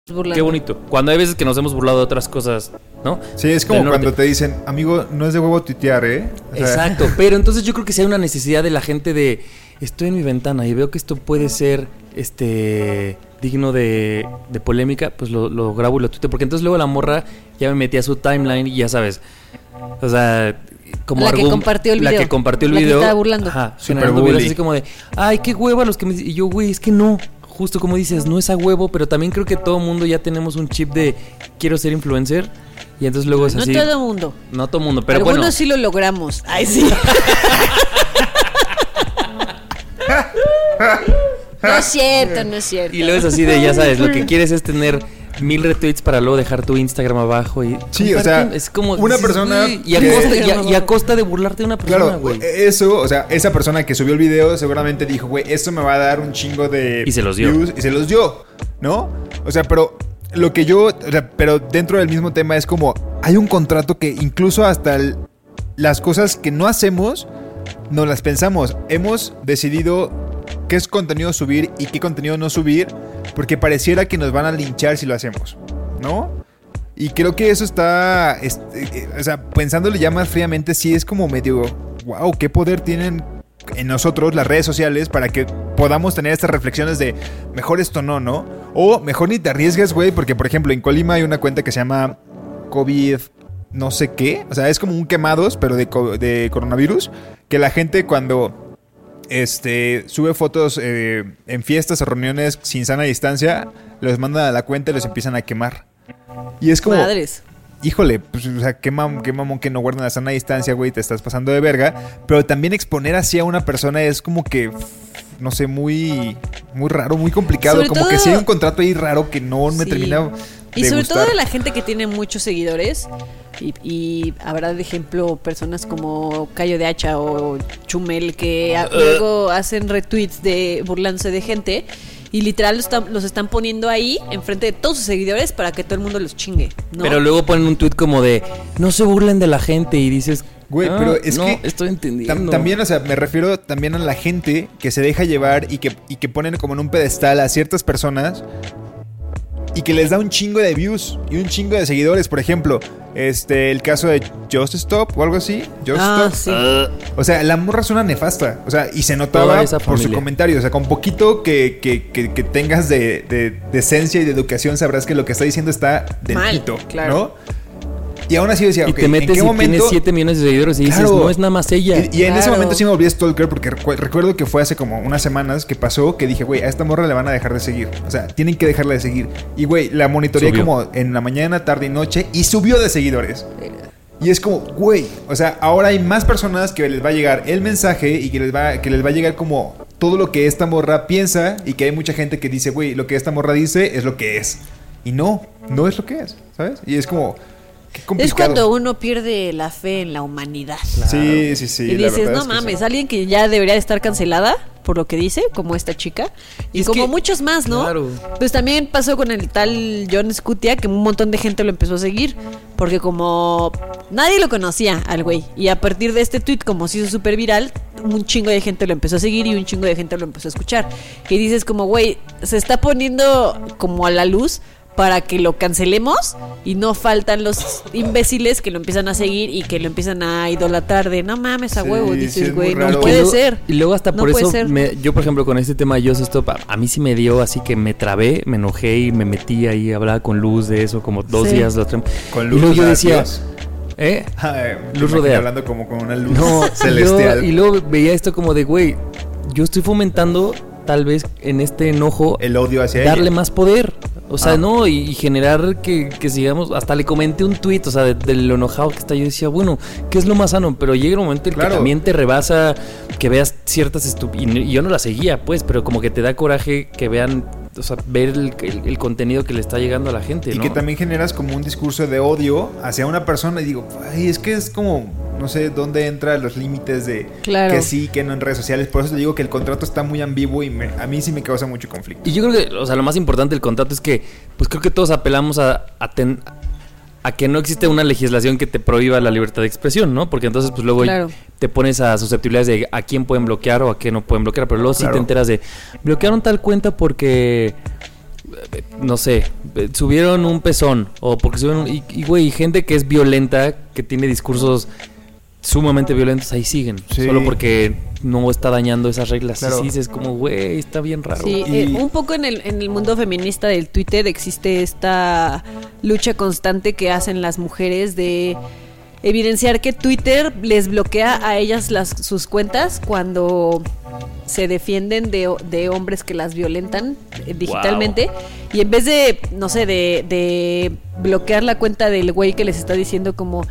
S4: Qué bonito. Cuando hay veces que nos hemos burlado de otras cosas, ¿no?
S3: Sí, es como cuando te dicen, amigo, no es de huevo tuitear, ¿eh? O sea,
S4: Exacto, pero entonces yo creo que si hay una necesidad de la gente de estoy en mi ventana y veo que esto puede ser este digno de, de polémica, pues lo, lo grabo y lo tuiteo, porque entonces luego la morra ya me metí a su timeline y ya sabes. O sea, como
S5: La que compartió el
S4: La
S5: video.
S4: que compartió el
S5: La que
S4: video.
S5: estaba burlando.
S4: Ajá,
S3: Super
S4: así como de, ay, qué hueva los que me y yo, güey, es que no. Justo como dices, no es a huevo, pero también creo que todo mundo ya tenemos un chip de quiero ser influencer y entonces luego es
S5: No
S4: así.
S5: todo el mundo.
S4: No todo mundo, pero
S5: Algunos
S4: bueno.
S5: sí lo logramos. Ay, sí. no es cierto, no es cierto.
S4: Y luego es así de, ya sabes, lo que quieres es tener mil retweets para luego dejar tu Instagram abajo y...
S3: Sí, o sea,
S4: es como...
S3: una
S4: dices,
S3: persona
S4: Y a,
S3: que-
S4: costa, y, a, y a costa de burlarte de una persona,
S3: Claro,
S4: güey.
S3: eso, o sea, esa persona que subió el video seguramente dijo, güey, esto me va a dar un chingo de
S4: Y se los dio.
S3: views", y se los dio, ¿no? O sea, pero lo que yo, o sea, pero dentro del mismo tema es como, hay un contrato que incluso hasta el- las cosas que no hacemos, no las pensamos. Hemos decidido qué es contenido subir y qué contenido no subir, porque pareciera que nos van a linchar si lo hacemos, ¿no? Y creo que eso está, es- eh, o sea, pensándolo ya más fríamente, sí es como medio, wow, qué poder tienen en nosotros las redes sociales para que podamos tener estas reflexiones de mejor esto no, ¿no? O mejor ni te arriesgues, güey, porque por ejemplo en Colima hay una cuenta que se llama COVID no sé qué, o sea, es como un quemados, pero de, de coronavirus, que la gente cuando este, sube fotos eh, en fiestas o reuniones sin sana distancia, los mandan a la cuenta y los empiezan a quemar. Y es como,
S5: Madres.
S3: híjole, pues, o sea, qué, mam- qué mamón que no guardan la sana distancia, güey, te estás pasando de verga. Pero también exponer así a una persona es como que, no sé, muy, muy raro, muy complicado.
S5: Sobre
S3: como
S5: todo-
S3: que si hay un contrato ahí raro que no me
S5: Sí.
S3: termina
S5: Y
S3: de
S5: sobre
S3: gustar.
S5: todo la gente que tiene muchos seguidores. Y, y habrá de ejemplo personas como Cayo de Hacha o Chumel que a- luego hacen retweets de burlándose de gente. Y literal los están, los están poniendo ahí enfrente de todos sus seguidores para que todo el mundo los chingue. ¿no?
S4: Pero luego ponen un tweet como de no se burlen de la gente y dices,
S3: Güey,
S4: "Ah,
S3: pero es
S4: no,
S3: que
S4: estoy
S3: Tam-
S4: entendiendo.
S3: también, o sea, me refiero también a la gente que se deja llevar y que, y que ponen como en un pedestal a ciertas personas y que les da un chingo de views y un chingo de seguidores. Por ejemplo, este, el caso de Just Stop o algo así. Just
S5: Ah,
S3: Stop.
S5: sí.
S4: Ah,
S3: O sea, la morra es una nefasta. O sea, y se notaba por su comentario. O sea, con poquito que, que- que- que tengas de, de- de esencia y de educación, sabrás que lo que está diciendo está del
S5: Mal,
S3: pito,
S5: claro.
S3: ¿no? Y aún así decía,
S4: y
S3: ok,
S4: te
S3: ¿en
S4: metes
S3: qué
S4: y
S3: momento?
S4: tienes 7 millones de seguidores y dices,
S3: Claro.
S4: no es nada más ella.
S3: Y, y en ese
S5: Claro.
S3: momento sí me volví stalker porque recu- recuerdo que fue hace como unas semanas que pasó que dije, güey, a esta morra le van a dejar de seguir. O sea, tienen que dejarla de seguir. Y güey, la monitoreé
S4: Subió.
S3: como en la mañana, tarde y noche y subió de seguidores. Y es como, güey, o sea, ahora hay más personas que les va a llegar el mensaje y que les va, que les va a llegar como todo lo que esta morra piensa y que hay mucha gente que dice, güey, lo que esta morra dice es lo que es. Y no, no es lo que es, ¿sabes? Y es como.
S5: Es cuando uno pierde la fe en la humanidad.
S3: Sí, sí, sí.
S5: y dices, no
S3: es que
S5: mames,
S3: sí.
S5: alguien que ya debería de estar cancelada por lo que dice, como esta chica, y
S4: Es
S5: como
S4: que-
S5: muchos más, ¿no?
S4: Claro.
S5: Pues también pasó con el tal John Scutia, que un montón de gente lo empezó a seguir, porque como nadie lo conocía al güey, y a partir de este tweet, como se hizo súper viral, un chingo de gente lo empezó a seguir y un chingo de gente lo empezó a escuchar. Y dices como, güey, se está poniendo como a la luz para que lo cancelemos y no faltan los imbéciles que lo empiezan a seguir y que lo empiezan a idolatrar de no mames a huevo.
S3: sí,
S5: Dices, güey, no
S3: raro.
S4: Y
S5: puede
S4: luego-
S5: ser.
S4: Y luego hasta
S5: No
S4: por eso, me- yo por ejemplo con este tema Yo Stop, a, a mí sí me dio así que me trabé, me enojé y me metí ahí, hablaba con Luz de eso como dos
S5: Sí.
S4: días.
S3: Con
S4: y
S3: luz,
S4: luego yo decía,
S3: Dios.
S4: ¿eh?
S3: Ay,
S4: Luz rodea.
S3: hablando como con una luz
S4: No,
S3: celestial.
S4: y luego veía esto como de, güey, yo estoy fomentando tal vez en este enojo
S3: el odio hacia
S4: darle
S3: ella.
S4: más poder. O sea,
S3: Ah.
S4: no, y, y generar que, que sigamos, hasta le comenté un tuit, o sea, de, de lo enojado que está, yo decía, bueno, ¿qué es lo más sano? Pero llega un momento en
S3: Claro.
S4: que también te rebasa que veas ciertas estupideces, y yo no la seguía, pues, pero como que te da coraje que vean, o sea, ver el, el- el contenido que le está llegando a la gente,
S3: Y
S4: ¿no?
S3: que también generas como un discurso de odio hacia una persona y digo, ay, es que es como, no sé, dónde entran los límites de
S5: Claro.
S3: que sí, que no en redes sociales. Por eso te digo que el contrato está muy ambiguo y me- a mí sí me causa mucho conflicto.
S4: Y yo creo que, o sea, lo más importante del contrato es que, pues creo que todos apelamos a, a, ten- a que no existe una legislación que te prohíba la libertad de expresión, ¿no? Porque entonces, pues luego
S5: Claro.
S4: te pones a susceptibilidades de a quién pueden bloquear o a quién no pueden bloquear, pero luego sí te enteras de bloquearon tal cuenta porque eh, no sé, subieron un pezón o porque subieron y, güey, gente que es violenta, que tiene discursos sumamente violentos ahí siguen,
S3: Sí.
S4: solo porque no está dañando esas reglas.
S3: Claro.
S4: Y sí dices como, güey, está bien raro.
S5: Sí,
S3: Y-
S5: eh, un poco en el, en el mundo feminista del Twitter existe esta lucha constante que hacen las mujeres de evidenciar que Twitter les bloquea a ellas las, sus cuentas cuando se defienden de, de hombres que las violentan eh, digitalmente y en vez de, no sé, de, de bloquear la cuenta del güey que les está diciendo como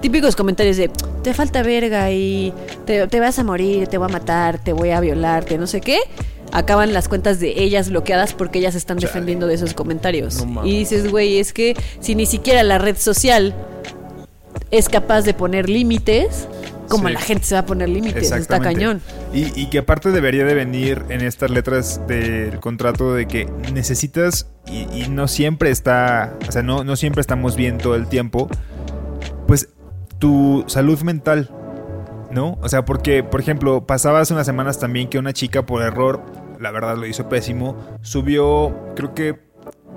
S5: típicos comentarios de te falta verga y te, te vas a morir, te voy a matar, te voy a violarte, no sé qué. Acaban las cuentas de ellas bloqueadas porque ellas están defendiendo de esos comentarios.
S4: No
S5: y dices, güey, es que si ni siquiera la red social es capaz de poner límites, como
S3: Sí.
S5: la gente se va a poner límites, está cañón.
S3: Y, y que aparte debería de venir en estas letras del contrato de que necesitas, y, y no siempre está, o sea, no, no siempre estamos bien todo el tiempo, pues tu salud mental, ¿no? O sea, porque, por ejemplo, pasaba hace unas semanas también que una chica por error, la verdad lo hizo pésimo, subió, creo que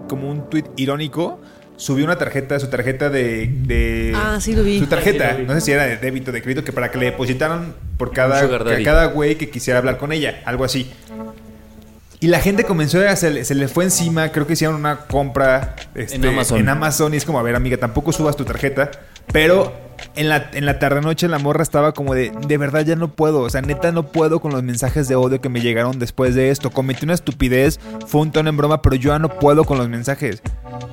S3: como un tuit irónico, subió una tarjeta, su tarjeta de... de-
S5: Ah, sí lo vi.
S3: Su tarjeta, no sé si era de débito, de crédito, que para que le depositaran por cada,
S4: daddy.
S3: cada güey que quisiera hablar con ella, algo así. Y la gente comenzó a se, le- se le fue encima, creo que hicieron una compra este,
S4: En Amazon.
S3: en Amazon y es como, a ver amiga, tampoco subas tu tarjeta, pero en la, en la tarde noche la morra estaba como de, de verdad ya no puedo, o sea, neta no puedo con los mensajes de odio que me llegaron después de esto, cometí una estupidez, fue un tono en broma, pero yo ya no puedo con los mensajes.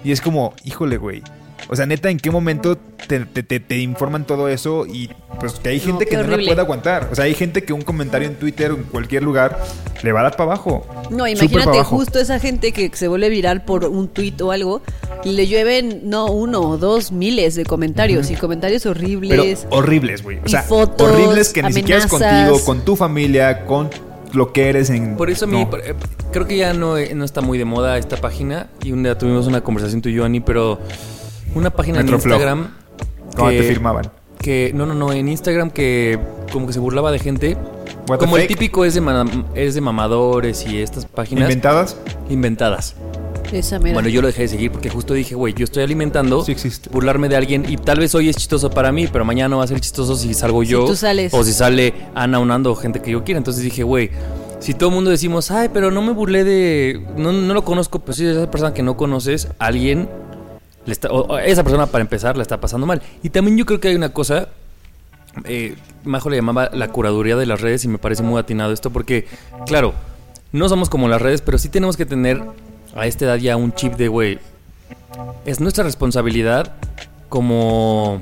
S3: Y es como, híjole, güey. O sea, neta, ¿en qué momento te, te- te- te informan todo eso? Y pues que hay gente que no la puede aguantar. O sea, hay gente que un comentario en Twitter o en cualquier lugar le va a dar para abajo.
S5: No, imagínate
S3: abajo.
S5: justo esa gente que se vuelve viral por un tuit o algo y le llueven no uno o dos miles de comentarios y comentarios
S3: Pero
S5: horribles.
S3: horribles, güey. O sea,
S5: fotos,
S3: horribles que ni siquiera es contigo, con tu familia, con lo que eres en.
S4: Por eso a mí
S3: No.
S4: por- eh, creo que ya no, eh, no está muy de moda esta página y un día tuvimos una conversación tú y yo, Ani, pero una página en
S3: Metroflog.
S4: Instagram
S3: ¿Cómo te firmaban?
S4: que no, no, no, en Instagram que como que se burlaba de gente.
S3: What
S4: como el
S3: fake?
S4: típico es de, ma- es de mamadores y estas páginas
S3: ¿Inventadas?
S4: inventadas.
S5: Esa mera.
S4: Bueno, yo lo dejé de seguir porque justo dije, güey, yo estoy alimentando
S3: Sí existe.
S4: burlarme de alguien y tal vez hoy es chistoso para mí, pero mañana no va a ser chistoso si salgo
S5: Si
S4: yo
S5: tú sales.
S4: o si sale Ana Unando o gente que yo quiera. Entonces dije, güey, si todo el mundo decimos, ay, pero no me burlé de, no, no lo conozco, pues si esa persona que no conoces, alguien esa persona para empezar la está pasando mal. Y también yo creo que hay una cosa eh, Majo le llamaba la curaduría de las redes y me parece muy atinado esto porque, claro, no somos como las redes, pero sí tenemos que tener a esta edad ya un chip de, güey, es nuestra responsabilidad como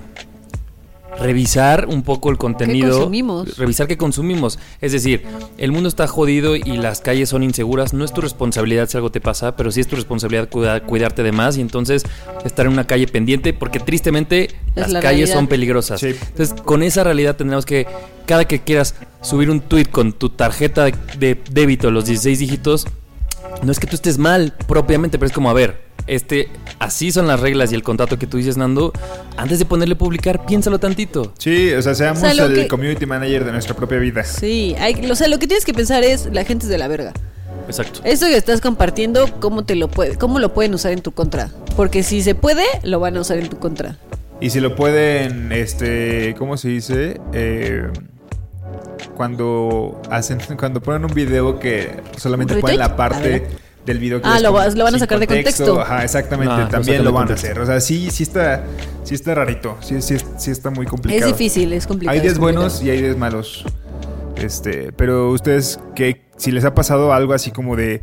S4: revisar un poco el contenido.
S5: consumimos?
S4: Revisar qué consumimos. Es decir, el mundo está jodido y las calles son inseguras. No es tu responsabilidad si algo te pasa, pero sí es tu responsabilidad cuida- cuidarte de más y entonces estar en una calle pendiente porque tristemente las
S5: la
S4: calles
S5: realidad.
S4: son peligrosas.
S3: Sí.
S4: Entonces, con esa realidad tendremos que, cada que quieras subir un tweet con tu tarjeta de, de débito, los 16 dígitos, no es que tú estés mal propiamente, pero es como, a ver, este, así son las reglas y el contrato que tú dices, Nando, antes de ponerle publicar, piénsalo tantito.
S3: Sí, o sea, seamos
S5: O sea, lo
S3: el
S5: que-
S3: community manager de nuestra propia vida.
S5: Sí, hay, o sea, lo que tienes que pensar es la gente es de la verga.
S4: Exacto.
S5: Esto que estás compartiendo, ¿cómo te lo puede, cómo lo pueden usar en tu contra? Porque si se puede, lo van a usar en tu contra.
S3: Y si lo pueden, este, ¿cómo se dice? Eh, cuando hacen, cuando ponen un video que solamente
S5: ¿Un
S3: ponen la
S5: A
S3: parte
S5: ver.
S3: Del video que
S5: Ah, lo
S3: con-
S5: lo van a sacar de contexto.
S3: Ajá, exactamente.
S4: Ah,
S3: también lo van a hacer. O sea, sí, sí está, sí está rarito. Sí, sí, sí está muy complicado.
S5: Es difícil, es complicado.
S3: Hay días
S5: es complicado.
S3: buenos y hay días malos. Este, pero ustedes que si les ha pasado algo así como de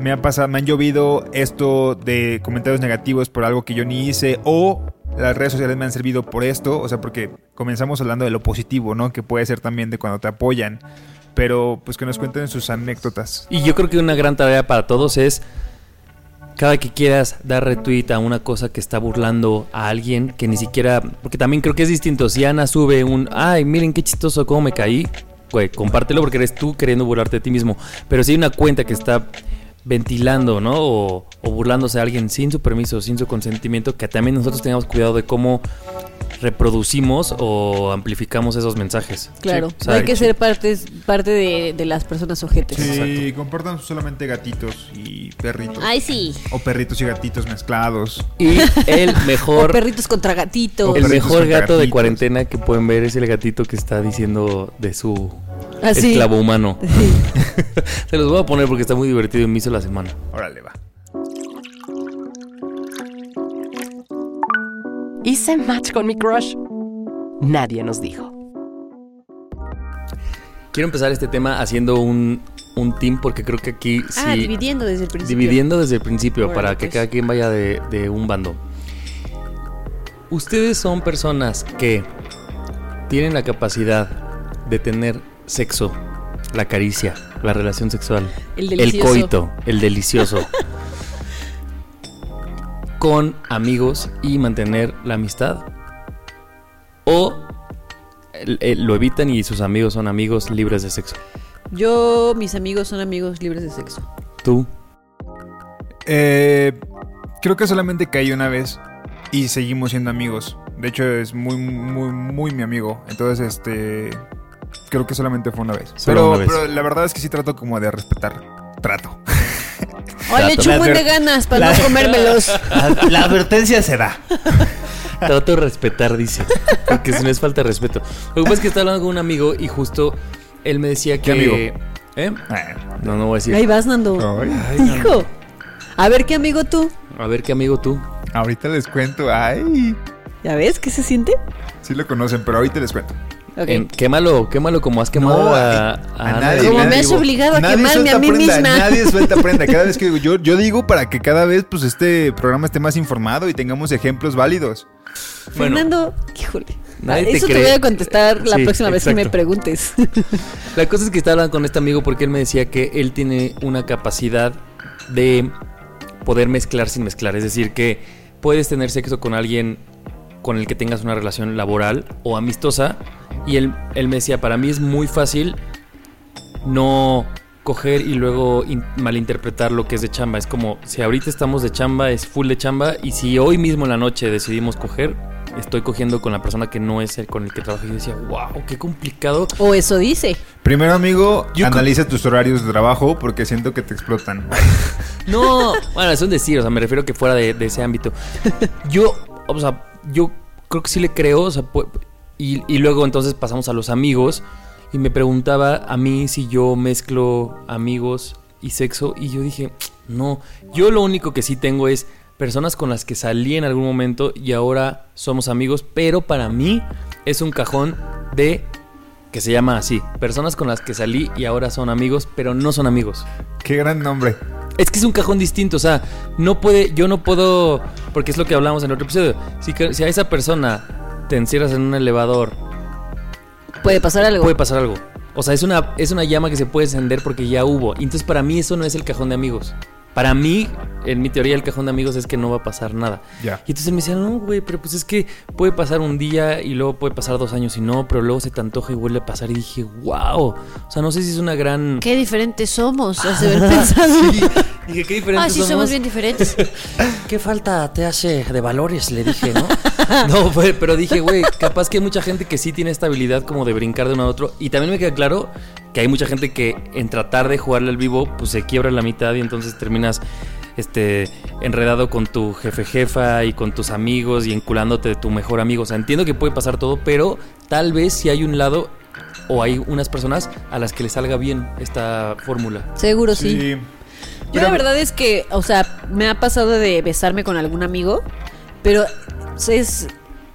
S3: me ha pasado, me han llovido esto de comentarios negativos por algo que yo ni hice o las redes sociales me han servido por esto, o sea, porque comenzamos hablando de lo positivo, ¿no? Que puede ser también de cuando te apoyan, pero pues que nos cuenten sus anécdotas.
S4: Y yo creo que una gran tarea para todos es cada que quieras dar retweet a una cosa que está burlando a alguien que ni siquiera. Porque también creo que es distinto. Si Ana sube un. Ay, miren qué chistoso cómo me caí. Güey, compártelo porque eres tú queriendo burlarte de ti mismo. Pero si hay una cuenta que está ventilando, ¿no? O, o burlándose a alguien sin su permiso, sin su consentimiento, que también nosotros tengamos cuidado de cómo reproducimos o amplificamos esos mensajes.
S5: Claro,
S4: Sí, o sea,
S5: hay que ser parte, parte de, de las personas ojetes.
S3: Sí, comportan solamente gatitos y perritos.
S5: Ay, sí.
S3: O perritos y gatitos mezclados.
S4: Y el mejor.
S5: O perritos contra gatitos.
S4: El
S3: Perritos
S4: mejor gato de cuarentena que pueden ver es el gatito que está diciendo de su
S5: Ah, sí.
S4: esclavo humano.
S5: Sí.
S4: Se los voy a poner porque está muy divertido y me hizo la semana.
S3: Órale, va.
S1: Hice match con mi crush. Nadie nos dijo.
S4: Quiero empezar este tema haciendo un, un team porque creo que aquí sí.
S5: Ah, dividiendo desde el principio.
S4: dividiendo desde el principio
S5: Órale,
S4: para que
S5: pues.
S4: cada quien vaya de, de un bando. Ustedes son personas que tienen la capacidad de tener sexo, la caricia, la relación sexual,
S5: El delicioso.
S4: coito, el delicioso, con amigos y mantener la amistad. O el- el- lo evitan y sus amigos son amigos libres de sexo.
S5: Yo, mis amigos son amigos libres de sexo.
S4: Tú.
S3: Eh, creo que solamente caí una vez y seguimos siendo amigos. De hecho, es muy, muy, muy mi amigo. Entonces, este. Creo que solamente fue una vez. Pero,
S4: una vez.
S3: pero la verdad es que sí trato como de respetar. Trato.
S5: Ay, le echo un buen de ganas para no comérmelos.
S3: La advertencia se da.
S4: Trato de respetar, dice. Porque si no es falta de respeto. Lo que pasa es que estaba hablando con un amigo y justo él me decía que.
S3: ¿Qué amigo?
S4: ¿Eh?
S3: Ah,
S4: No, no voy a decir.
S5: Ahí vas, Nando.
S3: Ay,
S5: Hijo. A ver, ¿qué amigo tú?
S4: A ver, qué amigo tú.
S3: ahorita les cuento. Ay.
S5: ¿Ya ves qué se siente?
S3: Sí lo conocen, pero ahorita les cuento.
S5: Ok.
S4: En- quémalo, quémalo como has quemado
S3: No,
S4: a,
S3: nadie,
S5: Como me has obligado a
S3: Nadie
S5: quemarme
S3: suelta
S5: a mí
S3: prenda,
S5: misma.
S3: Nadie suelta prenda. Cada vez que digo, yo, yo digo para que cada vez pues este programa esté más informado y tengamos ejemplos válidos.
S4: Bueno,
S5: Fernando, híjole.
S4: Nadie te
S5: Eso te,
S4: cree.
S5: voy a contestar la
S4: Sí,
S5: próxima vez que me preguntes.
S4: La cosa es que estaba hablando con este amigo porque él me decía que él tiene una capacidad de poder mezclar sin mezclar. Es decir, que puedes tener sexo con alguien con el que tengas una relación laboral o amistosa. Y él, él me decía, para mí es muy fácil no coger y luego in- malinterpretar lo que es de chamba. Es como, si ahorita estamos de chamba, es full de chamba. Y si hoy mismo en la noche decidimos coger, estoy cogiendo con la persona que no es el con el que trabajo. Y yo decía, wow, qué complicado.
S5: o eso dice.
S3: Primero, amigo,
S4: Yo
S3: analiza tus horarios de trabajo porque siento que te explotan.
S4: No, bueno, es un decir, o sea, me refiero que fuera de, de ese ámbito. Yo, o sea, yo creo que sí le creo, o sea, y, y luego entonces pasamos a los amigos y me preguntaba a mí si yo mezclo amigos y sexo y yo dije, no, yo lo único que sí tengo es personas con las que salí en algún momento y ahora somos amigos, pero para mí es un cajón de que se llama así, personas con las que salí y ahora son amigos, pero no son amigos.
S3: Qué gran nombre.
S4: Es que es un cajón distinto, o sea, no puede, yo no puedo, porque es lo que hablamos en el otro episodio. Si, si a esa persona te encierras en un elevador,
S5: Puede pasar algo.
S4: puede pasar algo. O sea, es una, es una llama que se puede encender porque ya hubo. Entonces, para mí, eso no es el cajón de amigos. Para mí, en mi teoría, el cajón de amigos es que no va a pasar nada.
S3: Ya.
S4: Y entonces él me decía, no, güey, pero pues es que puede pasar un día y luego puede pasar dos años y no, pero luego se te antoja y vuelve a pasar. Y dije, wow. O sea, no sé si es una gran.
S5: Qué diferentes somos, has de haber pensado.
S4: Dije, qué diferente
S5: Ah, sí, somos bien diferentes.
S4: ¿Qué falta te hace de valores? Le dije, ¿no? no, fue- pero dije, güey, capaz que hay mucha gente que sí tiene esta habilidad como de brincar de uno a otro. Y también me queda claro que hay mucha gente que en tratar de jugarle al vivo, pues se quiebra la mitad y entonces terminas este enredado con tu jefe jefa y con tus amigos y enculándote de tu mejor amigo. O sea, entiendo que puede pasar todo, pero tal vez si hay un lado o hay unas personas a las que le salga bien esta fórmula.
S5: Seguro sí. Yo la verdad es que, o sea, me ha pasado de besarme con algún amigo, pero es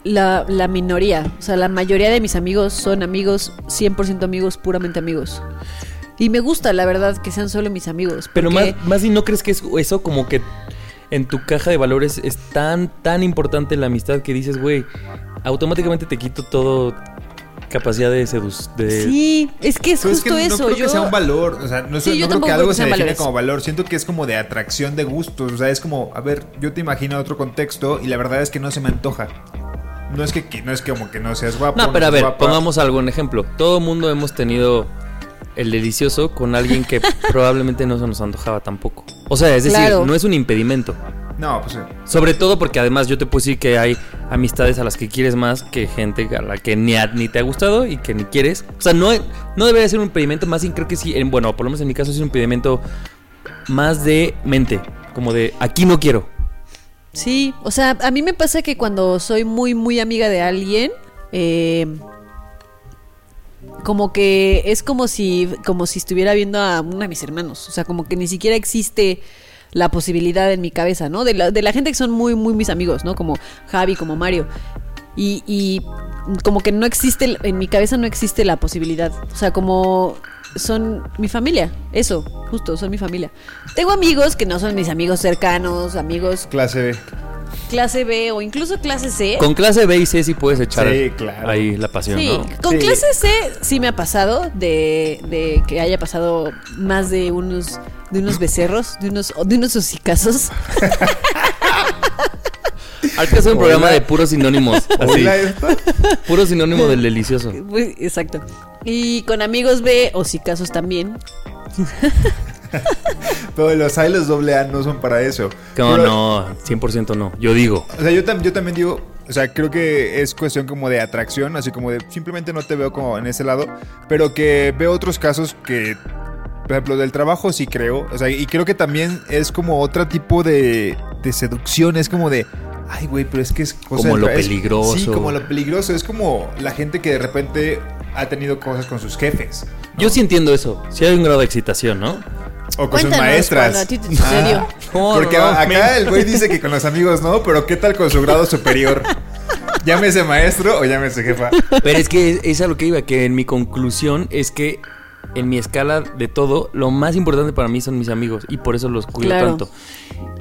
S5: la, la minoría. O sea, la mayoría de mis amigos son amigos, 100% amigos, puramente amigos. Y me gusta, la verdad, que sean solo mis amigos.
S4: Pero más, más y no crees que es eso como que en tu caja de valores es tan, tan importante la amistad que dices, güey, automáticamente te quito todo capacidad de seducir. De...
S5: Sí, es que es
S3: Pues es
S5: justo
S3: que
S5: eso.
S3: no creo
S5: yo...
S3: que sea un valor, o sea, no, sé-
S5: Sí, yo
S3: no creo que
S5: creo
S3: algo
S5: que
S3: se define como valor, siento que es como de atracción de gustos, o sea, es como, a ver, yo te imagino otro contexto y la verdad es que no se me antoja. No es que, que- no es que como que no seas guapo.
S4: No, pero a ver,
S3: guapa.
S4: pongamos algo en ejemplo. Todo mundo hemos tenido el delicioso con alguien que probablemente no se nos antojaba tampoco. O sea, es decir,
S5: Claro.
S4: no es un impedimento.
S3: No, pues sí.
S4: Sobre todo porque además yo te puedo decir que hay amistades a las que quieres más que gente a la que ni, a- ni te ha gustado y que ni quieres. O sea, no, no debería ser un impedimento, más bien creo que sí, en, bueno, por lo menos en mi caso es un impedimento más de mente, como de aquí no quiero.
S5: Sí, o sea, a mí me pasa que cuando soy muy, muy amiga de alguien, eh, como que es como si, como si estuviera viendo a uno de mis hermanos. O sea, como que ni siquiera existe la posibilidad en mi cabeza, ¿no? De la, de la gente que son muy, muy mis amigos, ¿no? Como Javi, como Mario. Y, y como que no existe, en mi cabeza no existe la posibilidad. O sea, como son mi familia, eso, justo, son mi familia. Tengo amigos que no son mis amigos cercanos, amigos
S3: Clase B.
S5: clase B o incluso clase C.
S4: Con clase B y C sí puedes echar
S3: Sí, claro.
S4: ahí la pasión,
S5: Sí,
S4: ¿no?
S5: con
S3: Sí.
S5: clase C sí me ha pasado de, de que haya pasado más de unos de unos becerros, de unos de unos hocicazos.
S4: Hay que hacer un
S3: Hola.
S4: programa de puros sinónimos. Así,
S3: Hola, esto.
S4: puro sinónimo del delicioso.
S5: Muy- Exacto. Y con amigos B hocicazos también.
S3: Pero los hay los doble A no son para eso.
S4: No,
S3: Pero-
S4: no, 100% no. Yo digo.
S3: O sea, yo, tam- yo también digo, o sea, creo que es cuestión como de atracción, así como de simplemente no te veo como en ese lado, pero que veo otros casos que, por ejemplo, del trabajo sí creo, o sea, y creo que también es como otro tipo de, de seducción, es como de, ay, güey, pero es que es cosa
S4: Como lo peligroso.
S3: Sí, como lo peligroso, es como la gente que de repente ha tenido cosas con sus jefes. ¿no?
S4: Yo sí entiendo eso. Sí hay un grado de excitación, ¿no?
S3: O con sus maestras.
S5: cuando a ti te sucedió.
S3: Ah, porque
S4: no,
S3: acá el güey dice que con los amigos no, pero ¿qué tal con su grado superior? Llámese maestro o llámese jefa.
S4: Pero es que es, es a lo que iba, que en mi conclusión es que en mi escala de todo, lo más importante para mí son mis amigos y por eso los cuido
S5: Claro.
S4: tanto.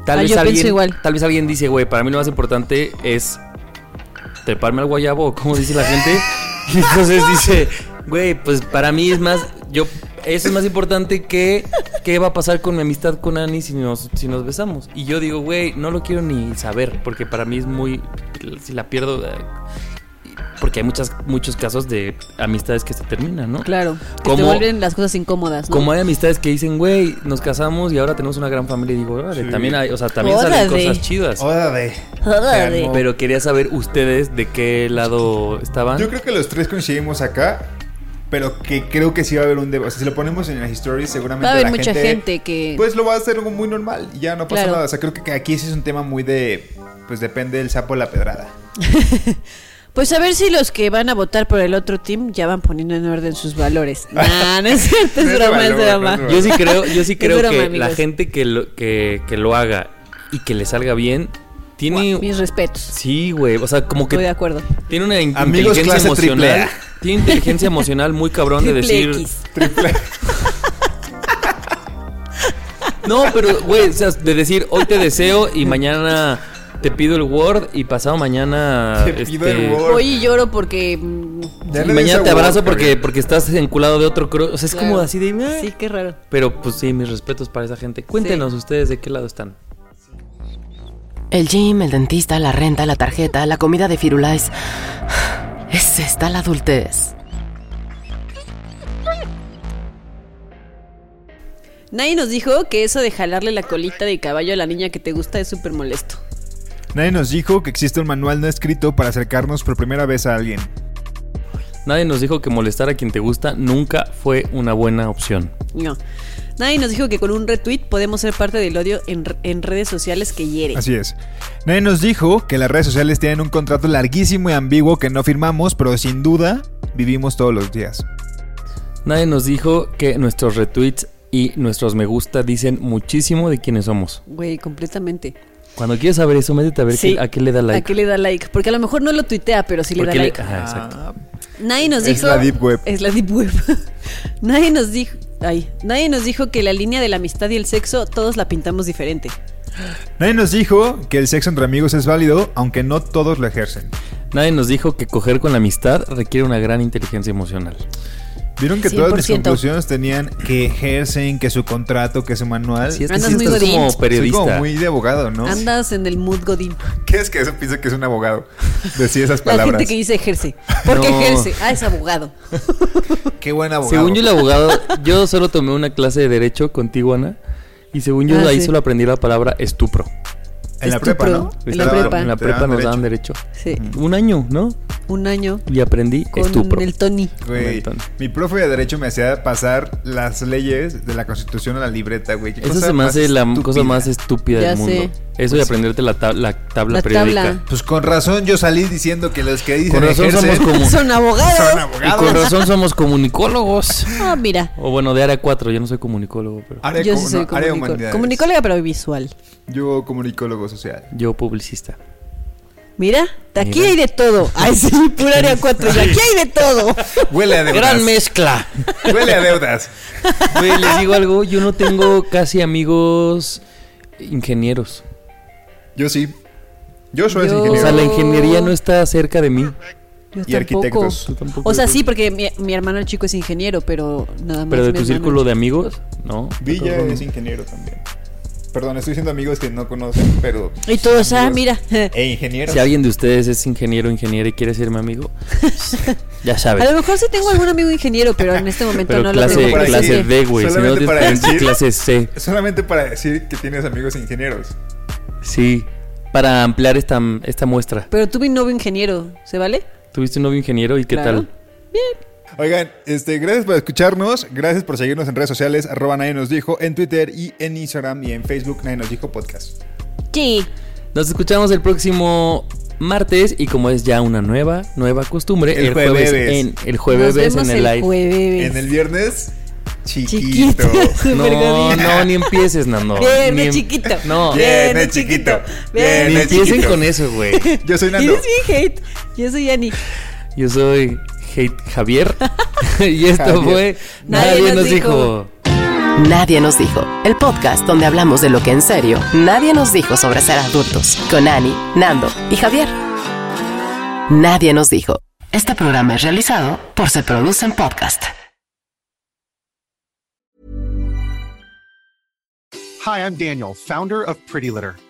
S4: Tal
S5: Ah,
S4: vez alguien,
S5: igual.
S4: tal vez alguien dice, güey, para mí lo más importante es treparme al guayabo, como dice la gente. Y entonces dice, güey, pues para mí es más, yo, eso es más importante que qué va a pasar con mi amistad con Ani si nos, si nos besamos. Y yo digo, güey, no lo quiero ni saber, porque para mí es muy, si la pierdo, porque hay muchas, muchos casos de amistades que se terminan, ¿no?
S5: Claro. Que te
S4: ¿Cómo-
S5: vuelven las cosas incómodas, ¿no?
S4: Como hay amistades que dicen, güey, nos casamos y ahora tenemos una gran familia. Y digo, órale,
S3: Sí.
S4: también hay, o sea, también salen
S5: Órale.
S4: cosas chidas.
S3: Órale.
S5: Órale.
S4: Pero quería saber ustedes de qué lado estaban.
S3: Yo creo que los tres coincidimos acá, pero que creo que sí va a haber un debate. O sea, si lo ponemos en las stories, seguramente
S5: Va a haber
S3: la
S5: mucha gente que-
S3: Pues lo va a hacer algo muy normal y ya no pasa
S5: Claro.
S3: nada. O sea, creo que aquí sí es un tema muy de... Pues depende del sapo de la pedrada.
S5: Pues a ver si los que van a votar por el otro team ya van poniendo en orden sus valores. Nah, no es cierto, es broma, es broma.
S4: Yo sí creo, yo sí creo
S5: broma,
S4: que
S5: amigos.
S4: la gente que lo, que, que lo haga y que le salga bien, tiene...
S5: Mis respetos.
S4: Sí, güey, o sea, como
S5: Estoy de
S4: que
S5: acuerdo.
S4: tiene una in-
S3: Amigos
S4: inteligencia
S3: clase triple
S4: emocional.
S3: A.
S4: Tiene inteligencia emocional muy cabrón de
S5: Triple
S4: decir...
S5: X.
S4: No, pero, güey, o sea, de decir, hoy te deseo y mañana te pido el Word y pasado mañana...
S3: Te pido el Word.
S5: Hoy lloro porque.
S3: Ya
S4: y
S3: le
S4: mañana te abrazo
S3: Word,
S4: porque, porque estás enculado de otro crush. O sea, es
S5: claro.
S4: como así de...
S5: Sí, qué raro.
S4: Pero pues sí, mis respetos para esa gente. Cuéntenos ustedes de qué lado están.
S1: El gym, el dentista, la renta, la tarjeta, la comida de Firulais. Es esta la adultez.
S5: Nadie nos dijo que eso de jalarle la colita de caballo a la niña que te gusta es súper molesto.
S3: Nadie nos dijo que existe un manual no escrito para acercarnos por primera vez a alguien.
S4: Nadie nos dijo que molestar a quien te gusta nunca fue una buena opción.
S5: No. Nadie nos dijo que con un retweet podemos ser parte del odio en, en redes sociales que hiere.
S3: Así es. Nadie nos dijo que las redes sociales tienen un contrato larguísimo y ambiguo que no firmamos, pero sin duda vivimos todos los días.
S4: Nadie nos dijo que nuestros retweets y nuestros me gusta dicen muchísimo de quiénes somos.
S5: Güey, completamente.
S4: Cuando quieres saber eso, métete a ver
S5: Sí.
S4: qué- a qué le da like.
S5: ¿A qué le da like? Porque a lo mejor no lo tuitea, pero sí le
S4: ¿Por
S5: da
S4: qué le-
S5: like.
S4: Ajá, exacto.
S5: Nadie nos
S3: Es
S5: dijo.
S3: la deep web.
S5: Es la deep web. nadie nos dijo. Ay, nadie nos dijo que la línea de la amistad y el sexo todos la pintamos diferente.
S3: Nadie nos dijo que el sexo entre amigos es válido, aunque no todos lo ejercen.
S4: Nadie nos dijo que coger con la amistad requiere una gran inteligencia emocional.
S3: Vieron que todas mis
S5: 100%.
S3: conclusiones tenían que ejercen, que su contrato, que su manual.
S4: Sí, es que
S5: Andas
S4: sí
S5: muy
S4: estás
S5: godín.
S4: como
S3: Soy
S4: periodista.
S3: como muy de abogado, ¿no?
S5: Andas en el mood godín.
S3: ¿Qué es que eso piensa que es un abogado? Decía esas
S5: La
S3: palabras.
S5: gente que dice ejerce. ¿Por qué
S4: No.
S5: ejerce? Ah, es abogado.
S3: Qué buen abogado.
S4: Según yo, el abogado, yo solo tomé una clase de derecho contigo, Ana. Y según yo,
S5: Ah,
S4: ahí
S5: sí.
S4: solo aprendí la palabra estupro.
S3: En la prepa, ¿no?
S5: En la prepa.
S4: En la prepa nos daban derecho.
S5: Sí.
S4: Un año, ¿no?
S5: Un año
S4: Y aprendí
S5: con
S4: estupro.
S5: el Tony.
S3: Güey, mi profe de derecho me hacía pasar las leyes de la constitución a la libreta, güey.
S4: Eso se me hace la
S3: estúpida.
S4: cosa más estúpida
S5: Ya
S4: del mundo.
S5: sé.
S4: Eso de aprenderte la, tab- la tabla
S5: La
S4: periódica.
S5: tabla.
S3: Pues con razón yo salí diciendo que los que dicen
S4: Con razón
S3: ejercen
S4: somos como-
S5: Son abogados.
S3: son
S4: Y con razón somos comunicólogos.
S5: Ah, mira.
S4: O bueno, de área 4, yo no soy comunicólogo, pero
S3: Área
S5: Yo sí soy
S3: humanidades.
S5: Comunicóloga, pero visual.
S3: Yo comunicólogo social.
S4: yo publicista.
S5: Mira, de aquí
S4: Mira.
S5: hay de todo. Ay, sí, pura área 4. Y aquí hay de todo.
S3: Huele a deudas.
S4: Gran mezcla.
S3: Huele a deudas.
S4: Güey, les digo algo, yo no tengo casi amigos ingenieros.
S3: Yo sí. Yo soy
S5: Yo-
S4: O
S3: ingeniero.
S4: sea, la ingeniería no está cerca de mí.
S5: Yo
S3: Y
S5: tampoco.
S3: arquitectos.
S5: O sea, sí, porque mi, mi hermano el chico es ingeniero, pero nada más.
S4: Pero de tu círculo de amigos, no.
S3: Villa es ingeniero también. Perdón, estoy diciendo amigos que no conocen, pero.
S5: Y todos, ah, mira.
S3: E ingenieros.
S4: Si alguien de ustedes es ingeniero o ingeniera y quiere ser mi amigo, ya
S5: A
S4: sabes.
S5: lo mejor sí tengo algún amigo ingeniero, pero en este momento
S4: Pero
S5: no lo
S4: clase,
S5: tengo.
S3: para
S4: clase
S3: decir-
S4: D, güey. Si no,
S3: solamente para decir-
S4: clase C.
S3: Solamente para decir que tienes amigos ingenieros.
S4: Sí. Para ampliar esta, esta muestra.
S5: Pero tuve un novio ingeniero, ¿se vale?
S4: ¿Tuviste un novio ingeniero y qué
S5: Claro.
S4: tal?
S3: Oigan, este, gracias por escucharnos, gracias por seguirnos en redes sociales, arroba nadie nos dijo, en Twitter y en Instagram y en Facebook, nadie nos dijo podcast.
S5: Sí.
S4: Nos escuchamos el próximo martes y como es ya una nueva, nueva costumbre,
S3: El
S4: el, jueves
S3: jueves.
S4: en el jueves
S5: Nos vemos
S4: en el live.
S5: jueves.
S3: En el viernes, chiquito.
S5: Súper
S4: No, no, ni empieces, Nando.
S5: Bien,
S4: Ni
S5: de
S4: em-
S5: chiquito.
S4: No,
S5: de chiquito.
S3: chiquito.
S5: Bien,
S4: ni empiecen
S3: chiquito.
S4: con eso, güey.
S3: Yo soy Nando.
S5: Eres bien hate. Yo soy Yani.
S4: Yo soy Hate Javier. y esto
S3: Javier.
S4: fue
S5: Nadie
S4: Nadie,
S5: nos
S4: nos
S5: dijo.
S4: dijo.
S1: Nadie nos dijo. El podcast donde hablamos de lo que en serio nadie nos dijo sobre ser adultos. Con Ani, Nando y Javier. Nadie nos dijo. Este programa es realizado por Se Producen Podcast.
S7: Hi, I'm Daniel, founder of Pretty Litter.